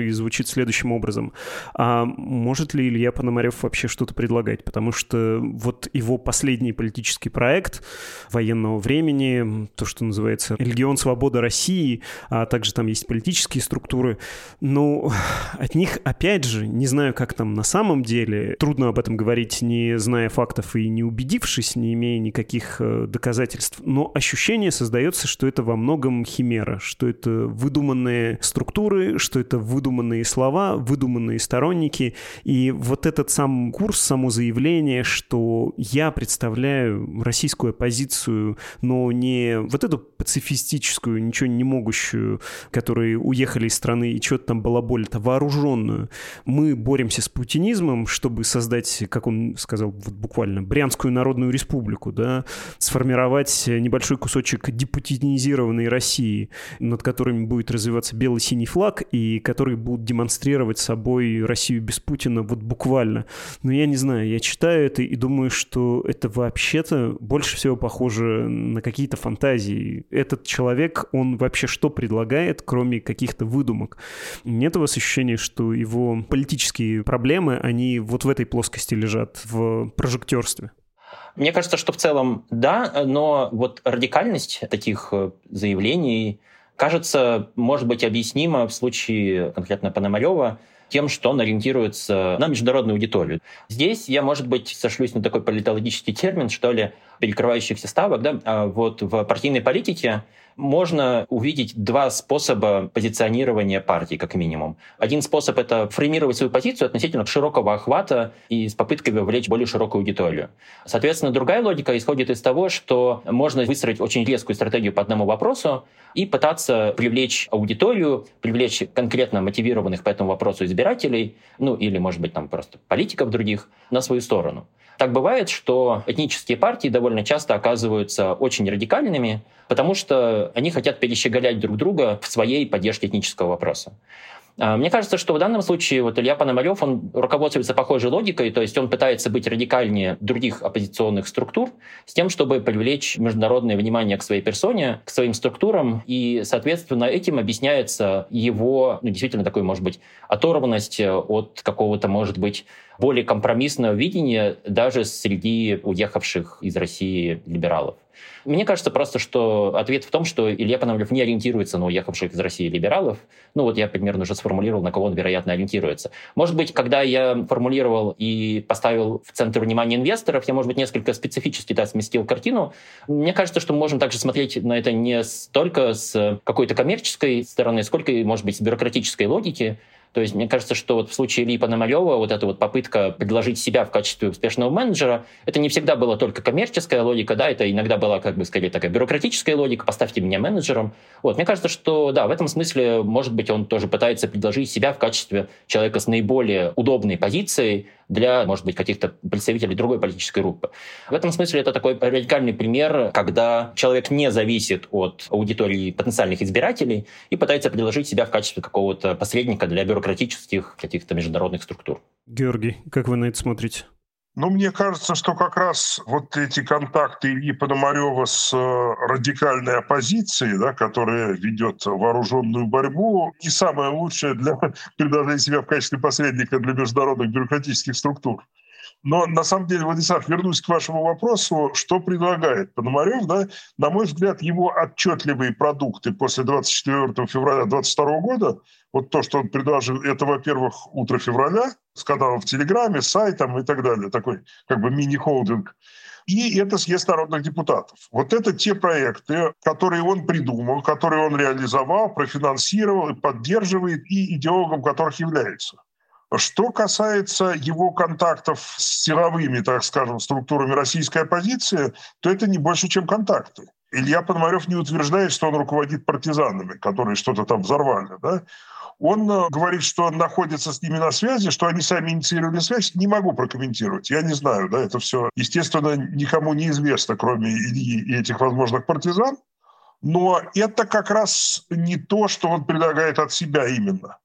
и звучит следующим образом. А может ли Илья Пономарев вообще что-то предлагать? Потому что вот его последний политический проект военного времени, то, что называется «Легион свободы России», а также там есть политические структуры, ну, от них, опять же, не знаю, как там на самом деле, трудно об этом говорить, не зная фактов и не убедившись, не имея никаких э, доказательств, но ощущение создается, что это во многом химера, что это выдуманные структуры, что это выдуманные выдуманные слова, выдуманные сторонники. И вот этот сам курс, само заявление, что я представляю российскую оппозицию, но не вот эту пацифистическую, ничего не могущую, которые уехали из страны и что-то там балаболят, а вооруженную. Мы боремся с путинизмом, чтобы создать, как он сказал вот буквально, Брянскую народную республику, да, сформировать небольшой кусочек депутинизированной России, над которыми будет развиваться бело-синий флаг, и который будут демонстрировать собой Россию без Путина вот буквально. Но я не знаю, я читаю это и думаю, что это вообще-то больше всего похоже на какие-то фантазии. Этот человек, он вообще что предлагает, кроме каких-то выдумок? Нет у вас ощущения, что его политические проблемы, они вот в этой плоскости лежат, в прожектерстве? Мне кажется, что в целом да, но вот радикальность таких э, заявлений кажется, может быть объяснимо в случае конкретно Пономарева тем, что он ориентируется на международную аудиторию. Здесь я, может быть, сошлюсь на такой политологический термин, что ли, перекрывающихся ставок. Да? А вот в партийной политике можно увидеть два способа позиционирования партии, как минимум. Один способ — это формировать свою позицию относительно широкого охвата и с попыткой вовлечь более широкую аудиторию. Соответственно, другая логика исходит из того, что можно выстроить очень резкую стратегию по одному вопросу и пытаться привлечь аудиторию, привлечь конкретно мотивированных по этому вопросу избирателей, ну или, может быть, там просто политиков других на свою сторону. Так бывает, что этнические партии довольно часто оказываются очень радикальными, потому что они хотят перещеголять друг друга в своей поддержке этнического вопроса. А, мне кажется, что в данном случае вот Илья Пономарев, он руководствуется похожей логикой, то есть он пытается быть радикальнее других оппозиционных структур с тем, чтобы привлечь международное внимание к своей персоне, к своим структурам, и, соответственно, этим объясняется его, ну, действительно, такой, может быть, оторванность от какого-то, может быть, более компромиссного видения даже среди уехавших из России либералов. Мне кажется просто, что ответ в том, что Илья Пономарев не ориентируется на уехавших из России либералов. Ну вот я примерно уже сформулировал, на кого он, вероятно, ориентируется. Может быть, когда я формулировал и поставил в центр внимания инвесторов, я, может быть, несколько специфически да, сместил картину. Мне кажется, что мы можем также смотреть на это не столько с какой-то коммерческой стороны, сколько, может быть, с бюрократической логики. То есть мне кажется, что вот в случае Ильи Пономарева вот эта вот попытка предложить себя в качестве успешного менеджера, это не всегда была только коммерческая логика, да, это иногда была как бы скорее такая бюрократическая логика, поставьте меня менеджером. Вот, мне кажется, что да, в этом смысле, может быть, он тоже пытается предложить себя в качестве человека с наиболее удобной позицией, для, может быть, каких-то представителей другой политической группы. В этом смысле это такой радикальный пример, когда человек не зависит от аудитории потенциальных избирателей и пытается предложить себя в качестве какого-то посредника для бюрократических каких-то международных структур. Георгий, как вы на это смотрите? Ну, мне кажется, что как раз вот эти контакты Ильи Пономарева с э, радикальной оппозицией, да, которая ведет вооруженную борьбу, не самое лучшее для предложения себя в качестве посредника для международных бюрократических структур. Но на самом деле, Владислав, вернусь к вашему вопросу, что предлагает Пономарев, да, на мой взгляд, его отчетливые продукты после 24 февраля 2022 года, вот то, что он предложил, это, во-первых, утро февраля с каналом в Телеграме, с сайтом и так далее, такой как бы мини-холдинг. И это съезд народных депутатов. Вот это те проекты, которые он придумал, которые он реализовал, профинансировал и поддерживает, и идеологом которых является. Что касается его контактов с силовыми, так скажем, структурами российской оппозиции, то это не больше, чем контакты. Илья Пономарев не утверждает, что он руководит партизанами, которые что-то там взорвали. Да? Он э, говорит, что он находится с ними на связи, что они сами инициировали связь. Не могу прокомментировать. Я не знаю. Да? Это все, естественно, никому не известно, кроме Ильи и этих возможных партизан. Но это как раз не то, что он предлагает от себя именно.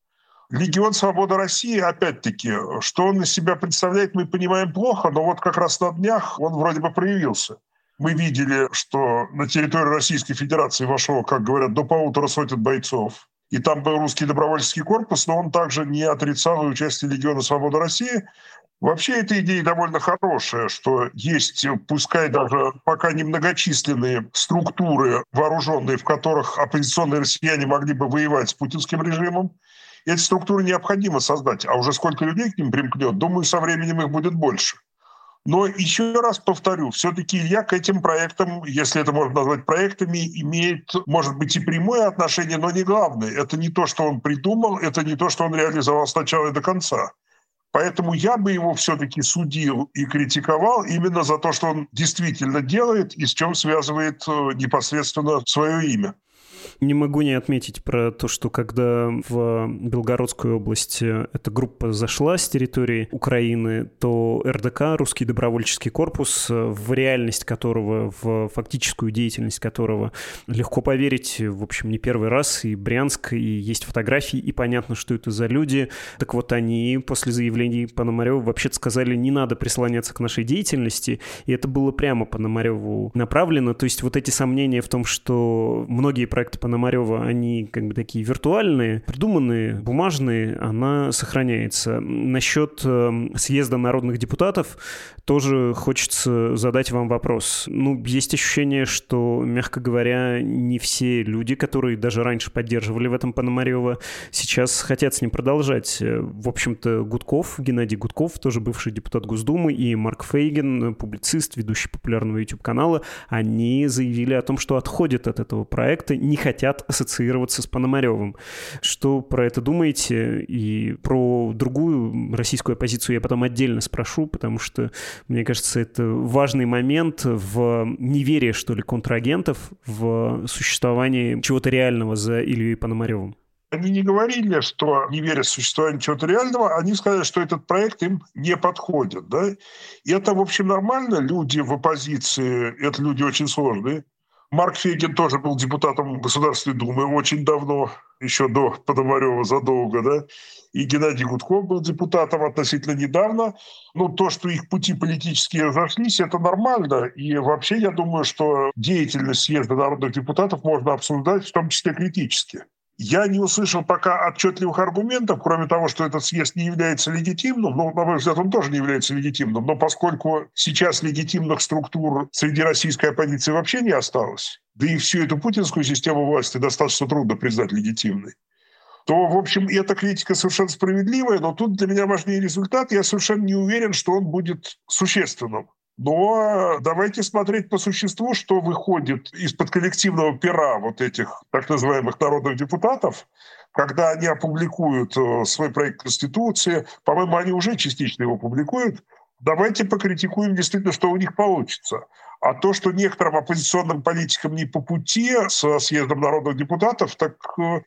Легион Свободы России, опять-таки, что он из себя представляет, мы понимаем плохо, но вот как раз на днях он вроде бы проявился. Мы видели, что на территорию Российской Федерации вошло, как говорят, до полутора сотен бойцов. И там был русский добровольческий корпус, но он также не отрицал участие Легиона Свободы России. Вообще эта идея довольно хорошая, что есть, пускай даже пока немногочисленные структуры вооруженные, в которых оппозиционные россияне могли бы воевать с путинским режимом, эти структуры необходимо создать. А уже сколько людей к ним примкнет, думаю, со временем их будет больше. Но еще раз повторю, все-таки Илья к этим проектам, если это можно назвать проектами, имеет, может быть, и прямое отношение, но не главное. Это не то, что он придумал, это не то, что он реализовал сначала и до конца. Поэтому я бы его все-таки судил и критиковал именно за то, что он действительно делает и с чем связывает э, непосредственно свое имя. Не могу не отметить про то, что когда в Белгородскую область эта группа зашла с территории Украины, то РДК, Русский добровольческий корпус, в реальность которого, в фактическую деятельность которого легко поверить, в общем, не первый раз, и Брянск, и есть фотографии, и понятно, что это за люди. Так вот, они после заявлений Пономарева вообще-то сказали, не надо прислоняться к нашей деятельности, и это было прямо Пономареву направлено. То есть вот эти сомнения в том, что многие проекты проекта Пономарева, они как бы такие виртуальные, придуманные, бумажные, она сохраняется. Насчет э, съезда народных депутатов тоже хочется задать вам вопрос. Ну, есть ощущение, что, мягко говоря, не все люди, которые даже раньше поддерживали в этом Пономарева, сейчас хотят с ним продолжать. В общем-то, Гудков, Геннадий Гудков, тоже бывший депутат Госдумы, и Марк Фейген, публицист, ведущий популярного YouTube-канала, они заявили о том, что отходят от этого проекта, не хотят ассоциироваться с Пономаревым. Что про это думаете? И про другую российскую оппозицию я потом отдельно спрошу, потому что, мне кажется, это важный момент в неверии, что ли, контрагентов в существовании чего-то реального за Ильей Пономаревым. Они не говорили, что не верят в существование чего-то реального, они сказали, что этот проект им не подходит. Да? И это, в общем, нормально. Люди в оппозиции, это люди очень сложные. Марк Фейгин тоже был депутатом Государственной Думы очень давно, еще до Пономарева задолго, да. И Геннадий Гудков был депутатом относительно недавно. Ну, то, что их пути политические разошлись, это нормально. И вообще, я думаю, что деятельность съезда народных депутатов можно обсуждать, в том числе критически. Я не услышал пока отчетливых аргументов, кроме того, что этот съезд не является легитимным. Ну, на мой взгляд, он тоже не является легитимным. Но поскольку сейчас легитимных структур среди российской оппозиции вообще не осталось, да и всю эту путинскую систему власти достаточно трудно признать легитимной, то, в общем, эта критика совершенно справедливая, но тут для меня важнее результат. Я совершенно не уверен, что он будет существенным. Но давайте смотреть по существу, что выходит из-под коллективного пера вот этих так называемых народных депутатов, когда они опубликуют э, свой проект Конституции, по-моему, они уже частично его публикуют, давайте покритикуем действительно, что у них получится. А то, что некоторым оппозиционным политикам не по пути со съездом народных депутатов, так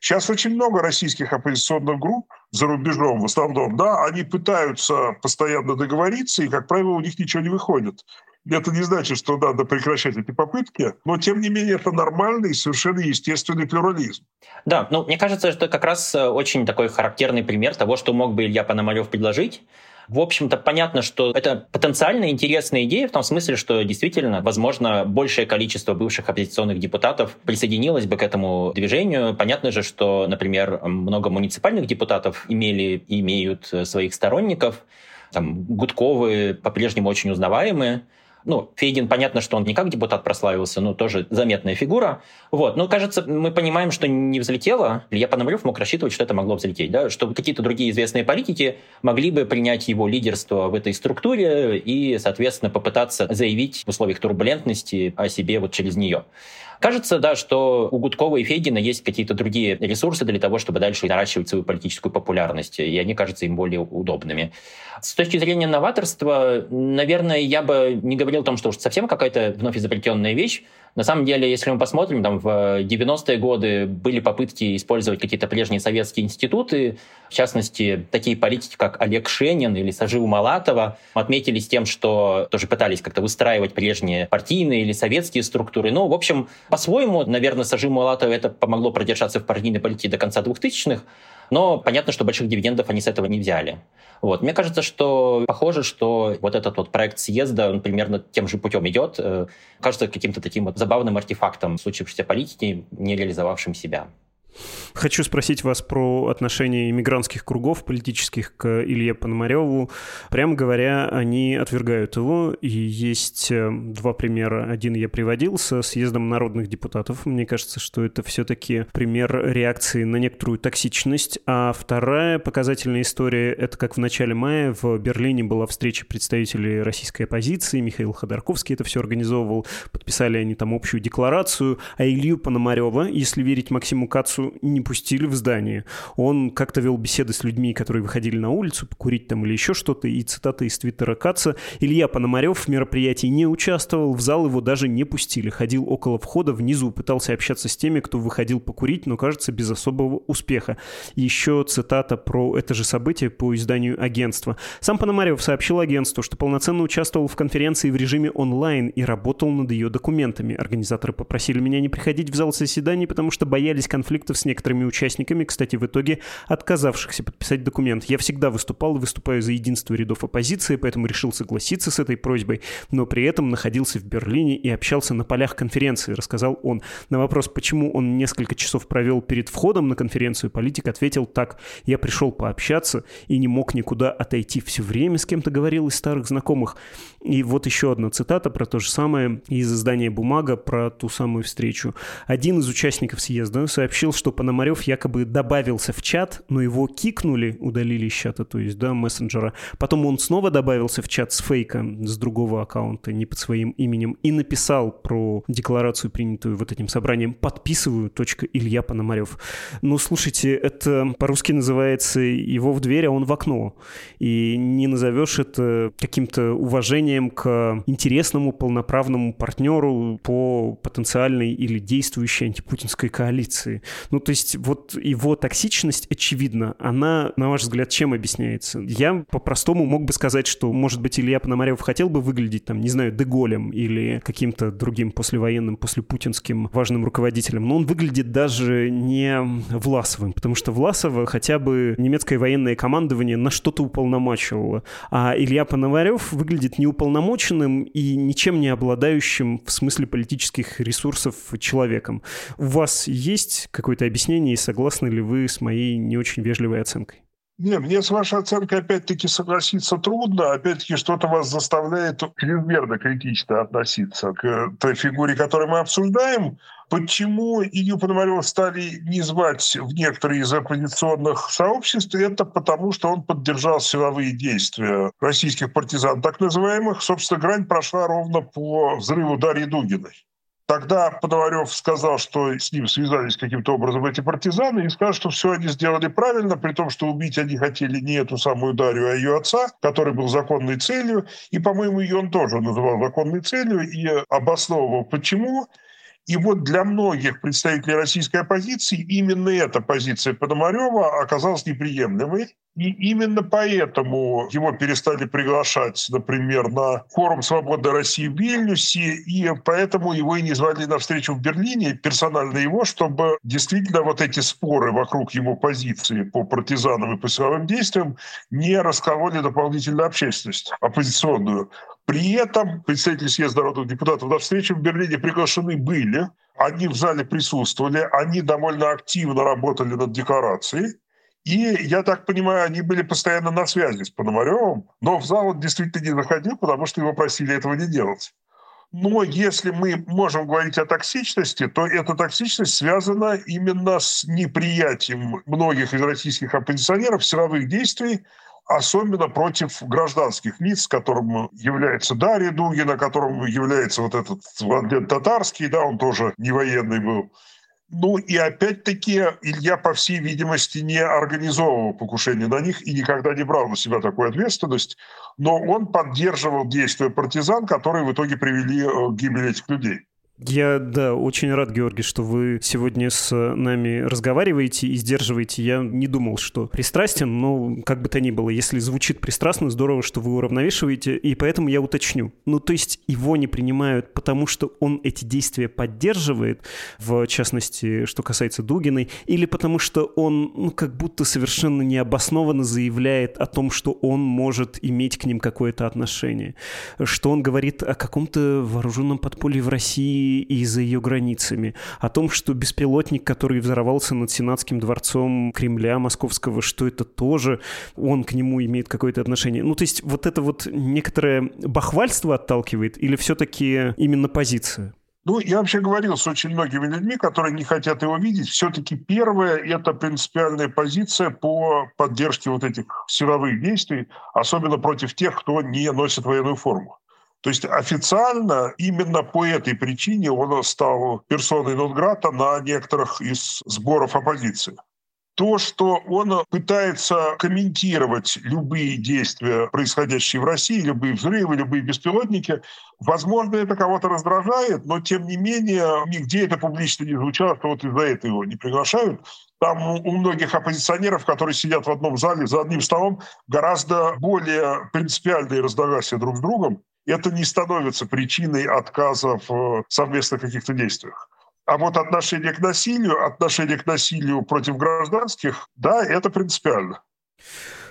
сейчас э, очень много российских оппозиционных групп за рубежом в основном, да, они пытаются постоянно договориться, и, как правило, у них ничего не выходит. Это не значит, что надо прекращать эти попытки, но тем не менее это нормальный, совершенно естественный плюрализм. Да, ну мне кажется, что как раз э, очень такой характерный пример того, что мог бы Илья Пономарев предложить. В общем-то, понятно, что это потенциально интересная идея в том смысле, что действительно, возможно, большее количество бывших оппозиционных депутатов присоединилось бы к этому движению. Понятно же, что, например, много муниципальных депутатов имели и имеют своих сторонников. Там, Гудковы по-прежнему очень узнаваемые. Ну, Фейгин, понятно, что он не как депутат прославился, но тоже заметная фигура. Вот. Но, кажется, мы понимаем, что не взлетело. Илья Пономарев мог рассчитывать, что это могло взлететь, да? что какие-то другие известные политики могли бы принять его лидерство в этой структуре и, соответственно, попытаться заявить в условиях турбулентности о себе вот через нее. Кажется, да, что у Гудкова и Фейгина есть какие-то другие ресурсы для того, чтобы дальше наращивать свою политическую популярность, и они кажутся им более удобными. С точки зрения новаторства, наверное, я бы не говорил о том, что уж совсем какая-то вновь изобретенная вещь, на самом деле, если мы посмотрим, там в 90-е годы были попытки использовать какие-то прежние советские институты, в частности, такие политики, как Олег Шенин или Сажил Малатова, отметились тем, что тоже пытались как-то выстраивать прежние партийные или советские структуры. Ну, в общем, по-своему, наверное, Сажил Малатова это помогло продержаться в партийной политике до конца 2000-х, но понятно, что больших дивидендов они с этого не взяли. Вот. Мне кажется, что похоже, что вот этот вот проект съезда, он примерно тем же путем идет. Э, кажется каким-то таким вот забавным артефактом случившейся политики, не реализовавшим себя. Хочу спросить вас про отношение иммигрантских кругов политических к Илье Пономареву. Прямо говоря, они отвергают его, и есть э, два примера. Один я приводил со съездом народных депутатов. Мне кажется, что это все-таки пример реакции на некоторую токсичность. А вторая показательная история — это как в начале мая в Берлине была встреча представителей российской оппозиции. Михаил Ходорковский это все организовывал. Подписали они там общую декларацию. А Илью Пономарева, если верить Максиму Кацу, не пустили в здание. Он как-то вел беседы с людьми, которые выходили на улицу покурить там или еще что-то, и цитаты из твиттера Каца. Илья Пономарев в мероприятии не участвовал, в зал его даже не пустили. Ходил около входа внизу, пытался общаться с теми, кто выходил покурить, но, кажется, без особого успеха. Еще цитата про это же событие по изданию агентства. Сам Пономарев сообщил агентству, что полноценно участвовал в конференции в режиме онлайн и работал над ее документами. Организаторы попросили меня не приходить в зал заседаний, потому что боялись конфликтов с некоторыми участниками, кстати, в итоге отказавшихся подписать документ. Я всегда выступал и выступаю за единство рядов оппозиции, поэтому решил согласиться с этой просьбой, но при этом находился в Берлине и общался на полях конференции, рассказал он. На вопрос, почему он несколько часов провел перед входом на конференцию, политик ответил так. Я пришел пообщаться и не мог никуда отойти. Все время с кем-то говорил из старых знакомых. И вот еще одна цитата про то же самое из издания «Бумага» про ту самую встречу. Один из участников съезда сообщил, что Пономарев якобы добавился в чат, но его кикнули, удалили из чата, то есть, да, мессенджера. Потом он снова добавился в чат с фейка, с другого аккаунта, не под своим именем, и написал про декларацию, принятую вот этим собранием, подписываю, точка, Илья Пономарев. Ну, слушайте, это по-русски называется его в дверь, а он в окно. И не назовешь это каким-то уважением к интересному полноправному партнеру по потенциальной или действующей антипутинской коалиции. Ну, то есть вот его токсичность, очевидно, она, на ваш взгляд, чем объясняется? Я по-простому мог бы сказать, что, может быть, Илья Пономарев хотел бы выглядеть, там, не знаю, Деголем или каким-то другим послевоенным, послепутинским важным руководителем, но он выглядит даже не Власовым, потому что Власова хотя бы немецкое военное командование на что-то уполномачивало, а Илья Пономарев выглядит неуполномоченным и ничем не обладающим в смысле политических ресурсов человеком. У вас есть какое-то объяснение и согласны ли вы с моей не очень вежливой оценкой? Не, мне с вашей оценкой опять-таки согласиться трудно. Опять-таки что-то вас заставляет чрезмерно критично относиться к той фигуре, которую мы обсуждаем. Почему Илью Пономарева стали не звать в некоторые из оппозиционных сообществ, это потому, что он поддержал силовые действия российских партизан, так называемых. Собственно, грань прошла ровно по взрыву Дарьи Дугиной. Тогда Пономарев сказал, что с ним связались каким-то образом эти партизаны, и сказал, что все они сделали правильно, при том, что убить они хотели не эту самую Дарью, а ее отца, который был законной целью. И, по-моему, ее он тоже называл законной целью и обосновывал, почему. И вот для многих представителей российской оппозиции именно эта позиция Пономарева оказалась неприемлемой. И именно поэтому его перестали приглашать, например, на форум «Свобода России» в Вильнюсе, и поэтому его и не звали на встречу в Берлине, персонально его, чтобы действительно вот эти споры вокруг его позиции по партизанам и по силовым действиям не раскололи дополнительно общественность оппозиционную. При этом представители съезда народных депутатов на встречу в Берлине приглашены были, они в зале присутствовали, они довольно активно работали над декларацией. И, я так понимаю, они были постоянно на связи с Пономаревым, но в зал он действительно не заходил, потому что его просили этого не делать. Но если мы можем говорить о токсичности, то эта токсичность связана именно с неприятием многих из российских оппозиционеров силовых действий, особенно против гражданских лиц, которым является Дарья Дугина, которым является вот этот Владлен Татарский, да, он тоже не военный был. Ну и опять-таки Илья, по всей видимости, не организовывал покушение на них и никогда не брал на себя такую ответственность, но он поддерживал действия партизан, которые в итоге привели э, к гибели этих людей. Я, да, очень рад, Георгий, что вы сегодня с нами разговариваете и сдерживаете. Я не думал, что пристрастен, но как бы то ни было, если звучит пристрастно, здорово, что вы уравновешиваете, и поэтому я уточню. Ну, то есть его не принимают, потому что он эти действия поддерживает, в частности, что касается Дугиной, или потому что он, ну, как будто совершенно необоснованно заявляет о том, что он может иметь к ним какое-то отношение, что он говорит о каком-то вооруженном подполье в России, и за ее границами, о том, что беспилотник, который взорвался над Сенатским дворцом Кремля московского, что это тоже он к нему имеет какое-то отношение. Ну, то есть вот это вот некоторое бахвальство отталкивает или все-таки именно позиция? Ну, я вообще говорил с очень многими людьми, которые не хотят его видеть. Все-таки первое – это принципиальная позиция по поддержке вот этих силовых действий, особенно против тех, кто не носит военную форму. То есть официально именно по этой причине он стал персоной Нонграта на некоторых из сборов оппозиции. То, что он пытается комментировать любые действия, происходящие в России, любые взрывы, любые беспилотники, возможно, это кого-то раздражает, но тем не менее нигде это публично не звучало, что вот из-за этого его не приглашают. Там у многих оппозиционеров, которые сидят в одном зале за одним столом, гораздо более принципиальные разногласия друг с другом это не становится причиной отказа в совместных каких-то действиях. А вот отношение к насилию, отношение к насилию против гражданских, да, это принципиально.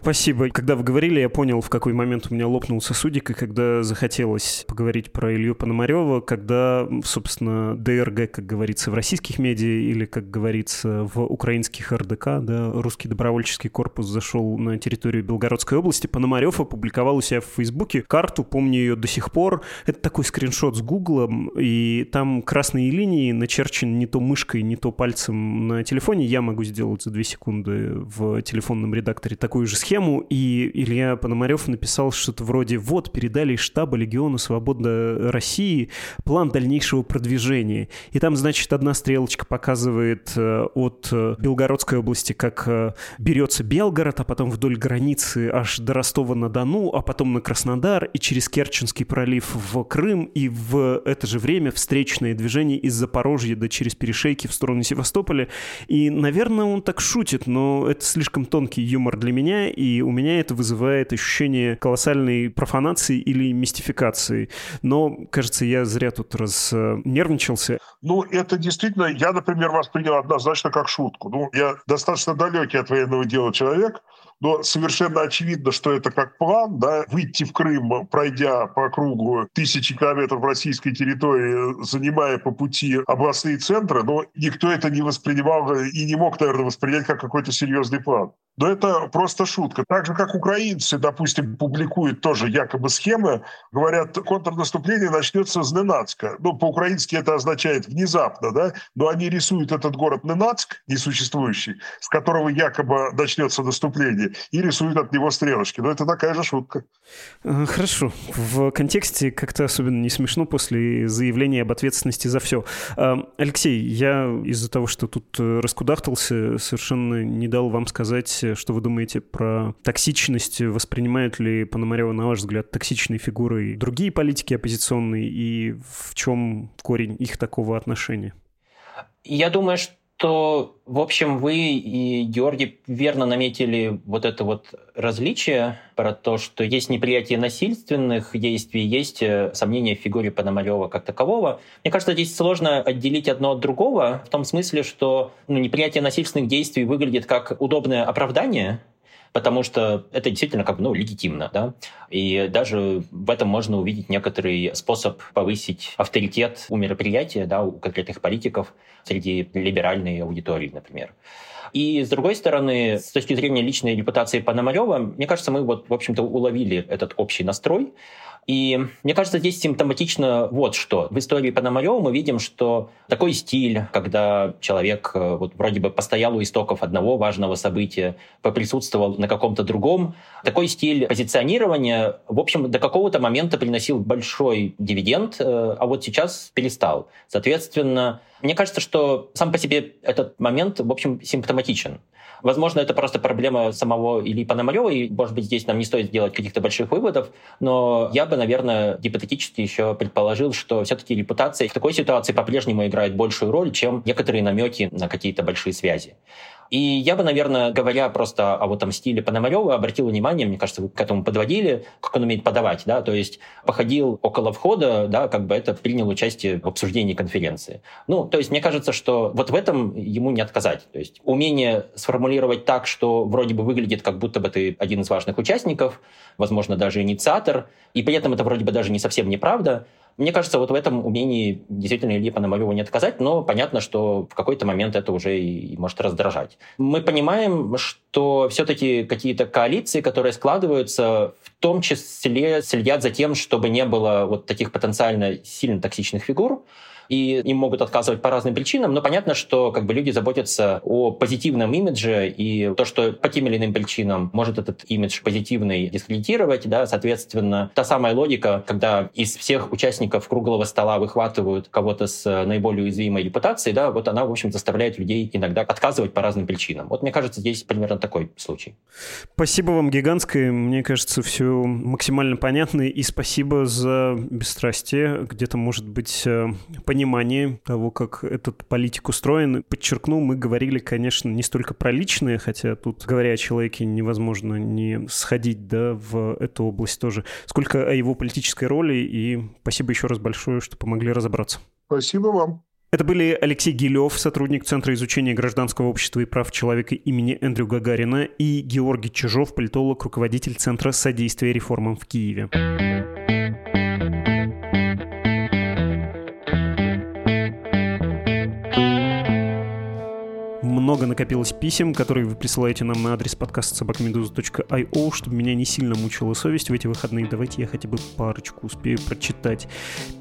Спасибо. Когда вы говорили, я понял, в какой момент у меня лопнул сосудик, и когда захотелось поговорить про Илью Пономарева, когда, собственно, ДРГ, как говорится в российских медиа, или, как говорится, в украинских РДК, да, русский добровольческий корпус зашел на территорию Белгородской области, Пономарев опубликовал у себя в Фейсбуке карту, помню ее до сих пор. Это такой скриншот с Гуглом, и там красные линии начерчены не то мышкой, не то пальцем на телефоне. Я могу сделать за две секунды в телефонном редакторе такую же схему схему, и Илья Пономарев написал что-то вроде «Вот, передали из штаба Легиона Свобода России план дальнейшего продвижения». И там, значит, одна стрелочка показывает э, от э, Белгородской области, как э, берется Белгород, а потом вдоль границы аж до Ростова-на-Дону, а потом на Краснодар и через Керченский пролив в Крым, и в это же время встречное движение из Запорожья до через перешейки в сторону Севастополя. И, наверное, он так шутит, но это слишком тонкий юмор для меня, и у меня это вызывает ощущение колоссальной профанации или мистификации. Но, кажется, я зря тут разнервничался. Ну, это действительно, я, например, воспринял однозначно как шутку. Ну, я достаточно далекий от военного дела человек, но совершенно очевидно, что это как план, да, выйти в Крым, пройдя по кругу тысячи километров российской территории, занимая по пути областные центры, но никто это не воспринимал и не мог, наверное, воспринять как какой-то серьезный план. Но это просто шутка. Так же, как украинцы, допустим, публикуют тоже якобы схемы, говорят, контрнаступление начнется с Ненацка. Ну, по-украински это означает внезапно, да? Но они рисуют этот город Ненацк, несуществующий, с которого якобы начнется наступление, и рисуют от него стрелочки. Но это такая же шутка. Э, хорошо. В контексте как-то особенно не смешно после заявления об ответственности за все. Э, Алексей, я из-за того, что тут э, раскудахтался, совершенно не дал вам сказать что вы думаете про токсичность? Воспринимают ли Пономарева, на ваш взгляд, токсичной фигурой другие политики оппозиционные? И в чем корень их такого отношения? Я думаю, что то, в общем, вы и Георгий верно наметили вот это вот различие про то, что есть неприятие насильственных действий, есть э, сомнения в фигуре Пономарева как такового. Мне кажется, здесь сложно отделить одно от другого в том смысле, что ну, неприятие насильственных действий выглядит как удобное оправдание потому что это действительно как бы, ну, легитимно, да, и даже в этом можно увидеть некоторый способ повысить авторитет у мероприятия, да, у конкретных политиков среди либеральной аудитории, например. И с другой стороны, с точки зрения личной репутации Пономарева, мне кажется, мы вот, в общем-то, уловили этот общий настрой. И мне кажется, здесь симптоматично вот что. В истории Пономарева мы видим, что такой стиль, когда человек э, вот вроде бы постоял у истоков одного важного события, поприсутствовал на каком-то другом, такой стиль позиционирования, в общем, до какого-то момента приносил большой дивиденд, э, а вот сейчас перестал. Соответственно, мне кажется, что сам по себе этот момент, в общем, симптоматичен. Возможно, это просто проблема самого Ильи Пономарева, и, может быть, здесь нам не стоит делать каких-то больших выводов, но я бы, наверное, гипотетически еще предположил, что все-таки репутация в такой ситуации по-прежнему играет большую роль, чем некоторые намеки на какие-то большие связи. И я бы, наверное, говоря просто о вот там стиле Пономарева, обратил внимание, мне кажется, вы к этому подводили, как он умеет подавать, да, то есть походил около входа, да, как бы это принял участие в обсуждении конференции. Ну, то есть мне кажется, что вот в этом ему не отказать. То есть умение сформулировать так, что вроде бы выглядит, как будто бы ты один из важных участников, возможно, даже инициатор, и при этом это вроде бы даже не совсем неправда, мне кажется, вот в этом умении действительно Ильи Пономареву не отказать, но понятно, что в какой-то момент это уже и может раздражать. Мы понимаем, что все-таки какие-то коалиции, которые складываются, в том числе следят за тем, чтобы не было вот таких потенциально сильно токсичных фигур, и им могут отказывать по разным причинам, но понятно, что как бы люди заботятся о позитивном имидже, и то, что по тем или иным причинам может этот имидж позитивный дискредитировать, да, соответственно, та самая логика, когда из всех участников круглого стола выхватывают кого-то с наиболее уязвимой репутацией, да, вот она, в общем, заставляет людей иногда отказывать по разным причинам. Вот мне кажется, здесь примерно такой случай. Спасибо вам гигантское. Мне кажется, все максимально понятно. И спасибо за бесстрастие. Где-то, может быть, э, понимание того, как этот политик устроен. Подчеркну, мы говорили, конечно, не столько про личное, хотя тут, говоря о человеке, невозможно не сходить да, в эту область тоже, сколько о его политической роли. И спасибо еще раз большое, что помогли разобраться. Спасибо вам. Это были Алексей Гилев, сотрудник Центра изучения гражданского общества и прав человека имени Эндрю Гагарина, и Георгий Чижов, политолог, руководитель Центра содействия реформам в Киеве. Много накопилось писем, которые вы присылаете нам на адрес подкаста собакамедуза.io, чтобы меня не сильно мучила совесть в эти выходные. Давайте я хотя бы парочку успею прочитать.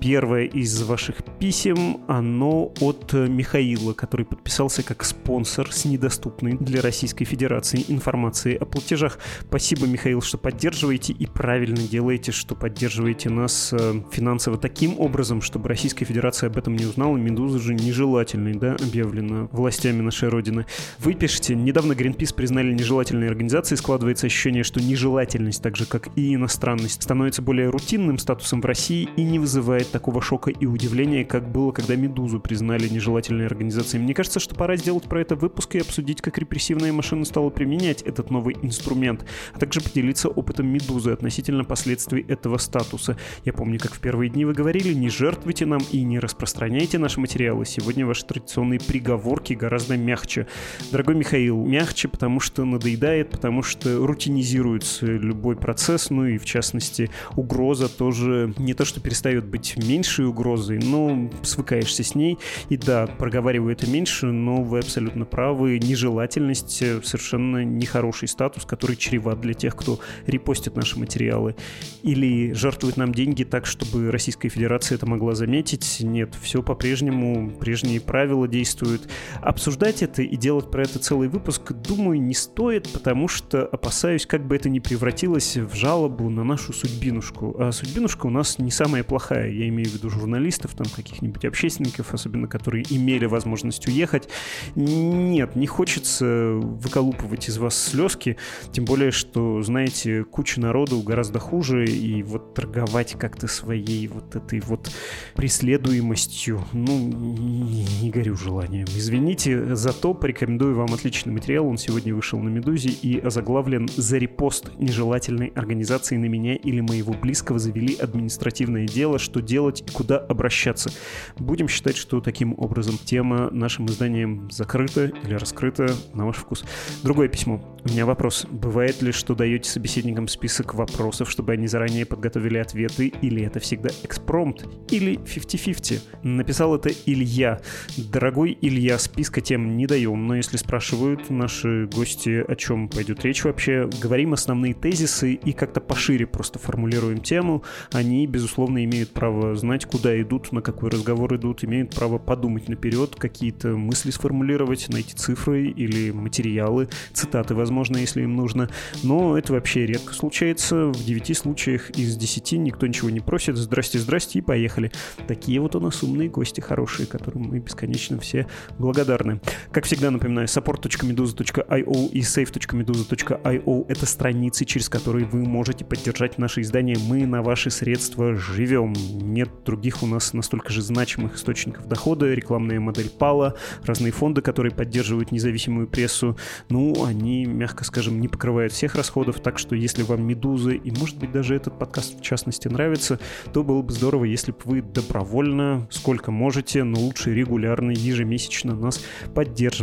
Первое из ваших писем, оно от Михаила, который подписался как спонсор с недоступной для Российской Федерации информацией о платежах. Спасибо, Михаил, что поддерживаете и правильно делаете, что поддерживаете нас э, финансово таким образом, чтобы Российская Федерация об этом не узнала. Медуза же нежелательной, да, объявлена властями нашей Родины Родины. Вы пишете, недавно Greenpeace признали нежелательной организацией, складывается ощущение, что нежелательность, так же как и иностранность, становится более рутинным статусом в России и не вызывает такого шока и удивления, как было, когда Медузу признали нежелательной организацией. Мне кажется, что пора сделать про это выпуск и обсудить, как репрессивная машина стала применять этот новый инструмент, а также поделиться опытом Медузы относительно последствий этого статуса. Я помню, как в первые дни вы говорили, не жертвуйте нам и не распространяйте наши материалы. Сегодня ваши традиционные приговорки гораздо мягче. Дорогой Михаил, мягче, потому что надоедает, потому что рутинизируется любой процесс, ну и в частности угроза тоже не то, что перестает быть меньшей угрозой, но свыкаешься с ней. И да, проговариваю это меньше, но вы абсолютно правы. Нежелательность совершенно нехороший статус, который чреват для тех, кто репостит наши материалы. Или жертвует нам деньги так, чтобы Российская Федерация это могла заметить. Нет, все по-прежнему, прежние правила действуют. Обсуждать это делать про это целый выпуск, думаю, не стоит, потому что опасаюсь, как бы это ни превратилось в жалобу на нашу судьбинушку. А судьбинушка у нас не самая плохая. Я имею в виду журналистов, там каких-нибудь общественников, особенно которые имели возможность уехать. Нет, не хочется выколупывать из вас слезки, тем более, что, знаете, куча народу гораздо хуже, и вот торговать как-то своей вот этой вот преследуемостью, ну, не, не горю желанием. Извините, зато порекомендую вам отличный материал, он сегодня вышел на «Медузе» и озаглавлен «За репост нежелательной организации на меня или моего близкого завели административное дело, что делать и куда обращаться». Будем считать, что таким образом тема нашим изданием закрыта или раскрыта на ваш вкус. Другое письмо. У меня вопрос. Бывает ли, что даете собеседникам список вопросов, чтобы они заранее подготовили ответы, или это всегда экспромт, или 50-50? Написал это Илья. Дорогой Илья, списка тем не но если спрашивают наши гости, о чем пойдет речь вообще, говорим основные тезисы и как-то пошире просто формулируем тему. Они, безусловно, имеют право знать, куда идут, на какой разговор идут, имеют право подумать наперед, какие-то мысли сформулировать, найти цифры или материалы, цитаты, возможно, если им нужно. Но это вообще редко случается. В 9 случаях из 10 никто ничего не просит. Здрасте, здрасте и поехали. Такие вот у нас умные гости хорошие, которым мы бесконечно все благодарны. Как всегда, напоминаю, support.meduza.io и save.meduza.io — это страницы, через которые вы можете поддержать наше издание. Мы на ваши средства живем. Нет других у нас настолько же значимых источников дохода. Рекламная модель пала, разные фонды, которые поддерживают независимую прессу. Ну, они, мягко скажем, не покрывает всех расходов, так что если вам «Медузы» и, может быть, даже этот подкаст в частности нравится, то было бы здорово, если бы вы добровольно, сколько можете, но лучше регулярно, ежемесячно нас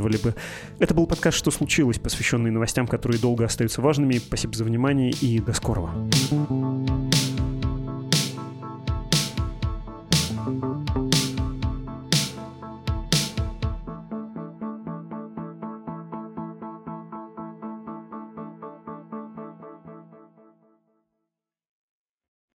поддерживали бы. Это был подкаст «Что случилось?», посвященный новостям, которые долго остаются важными. Спасибо за внимание и до скорого. thank you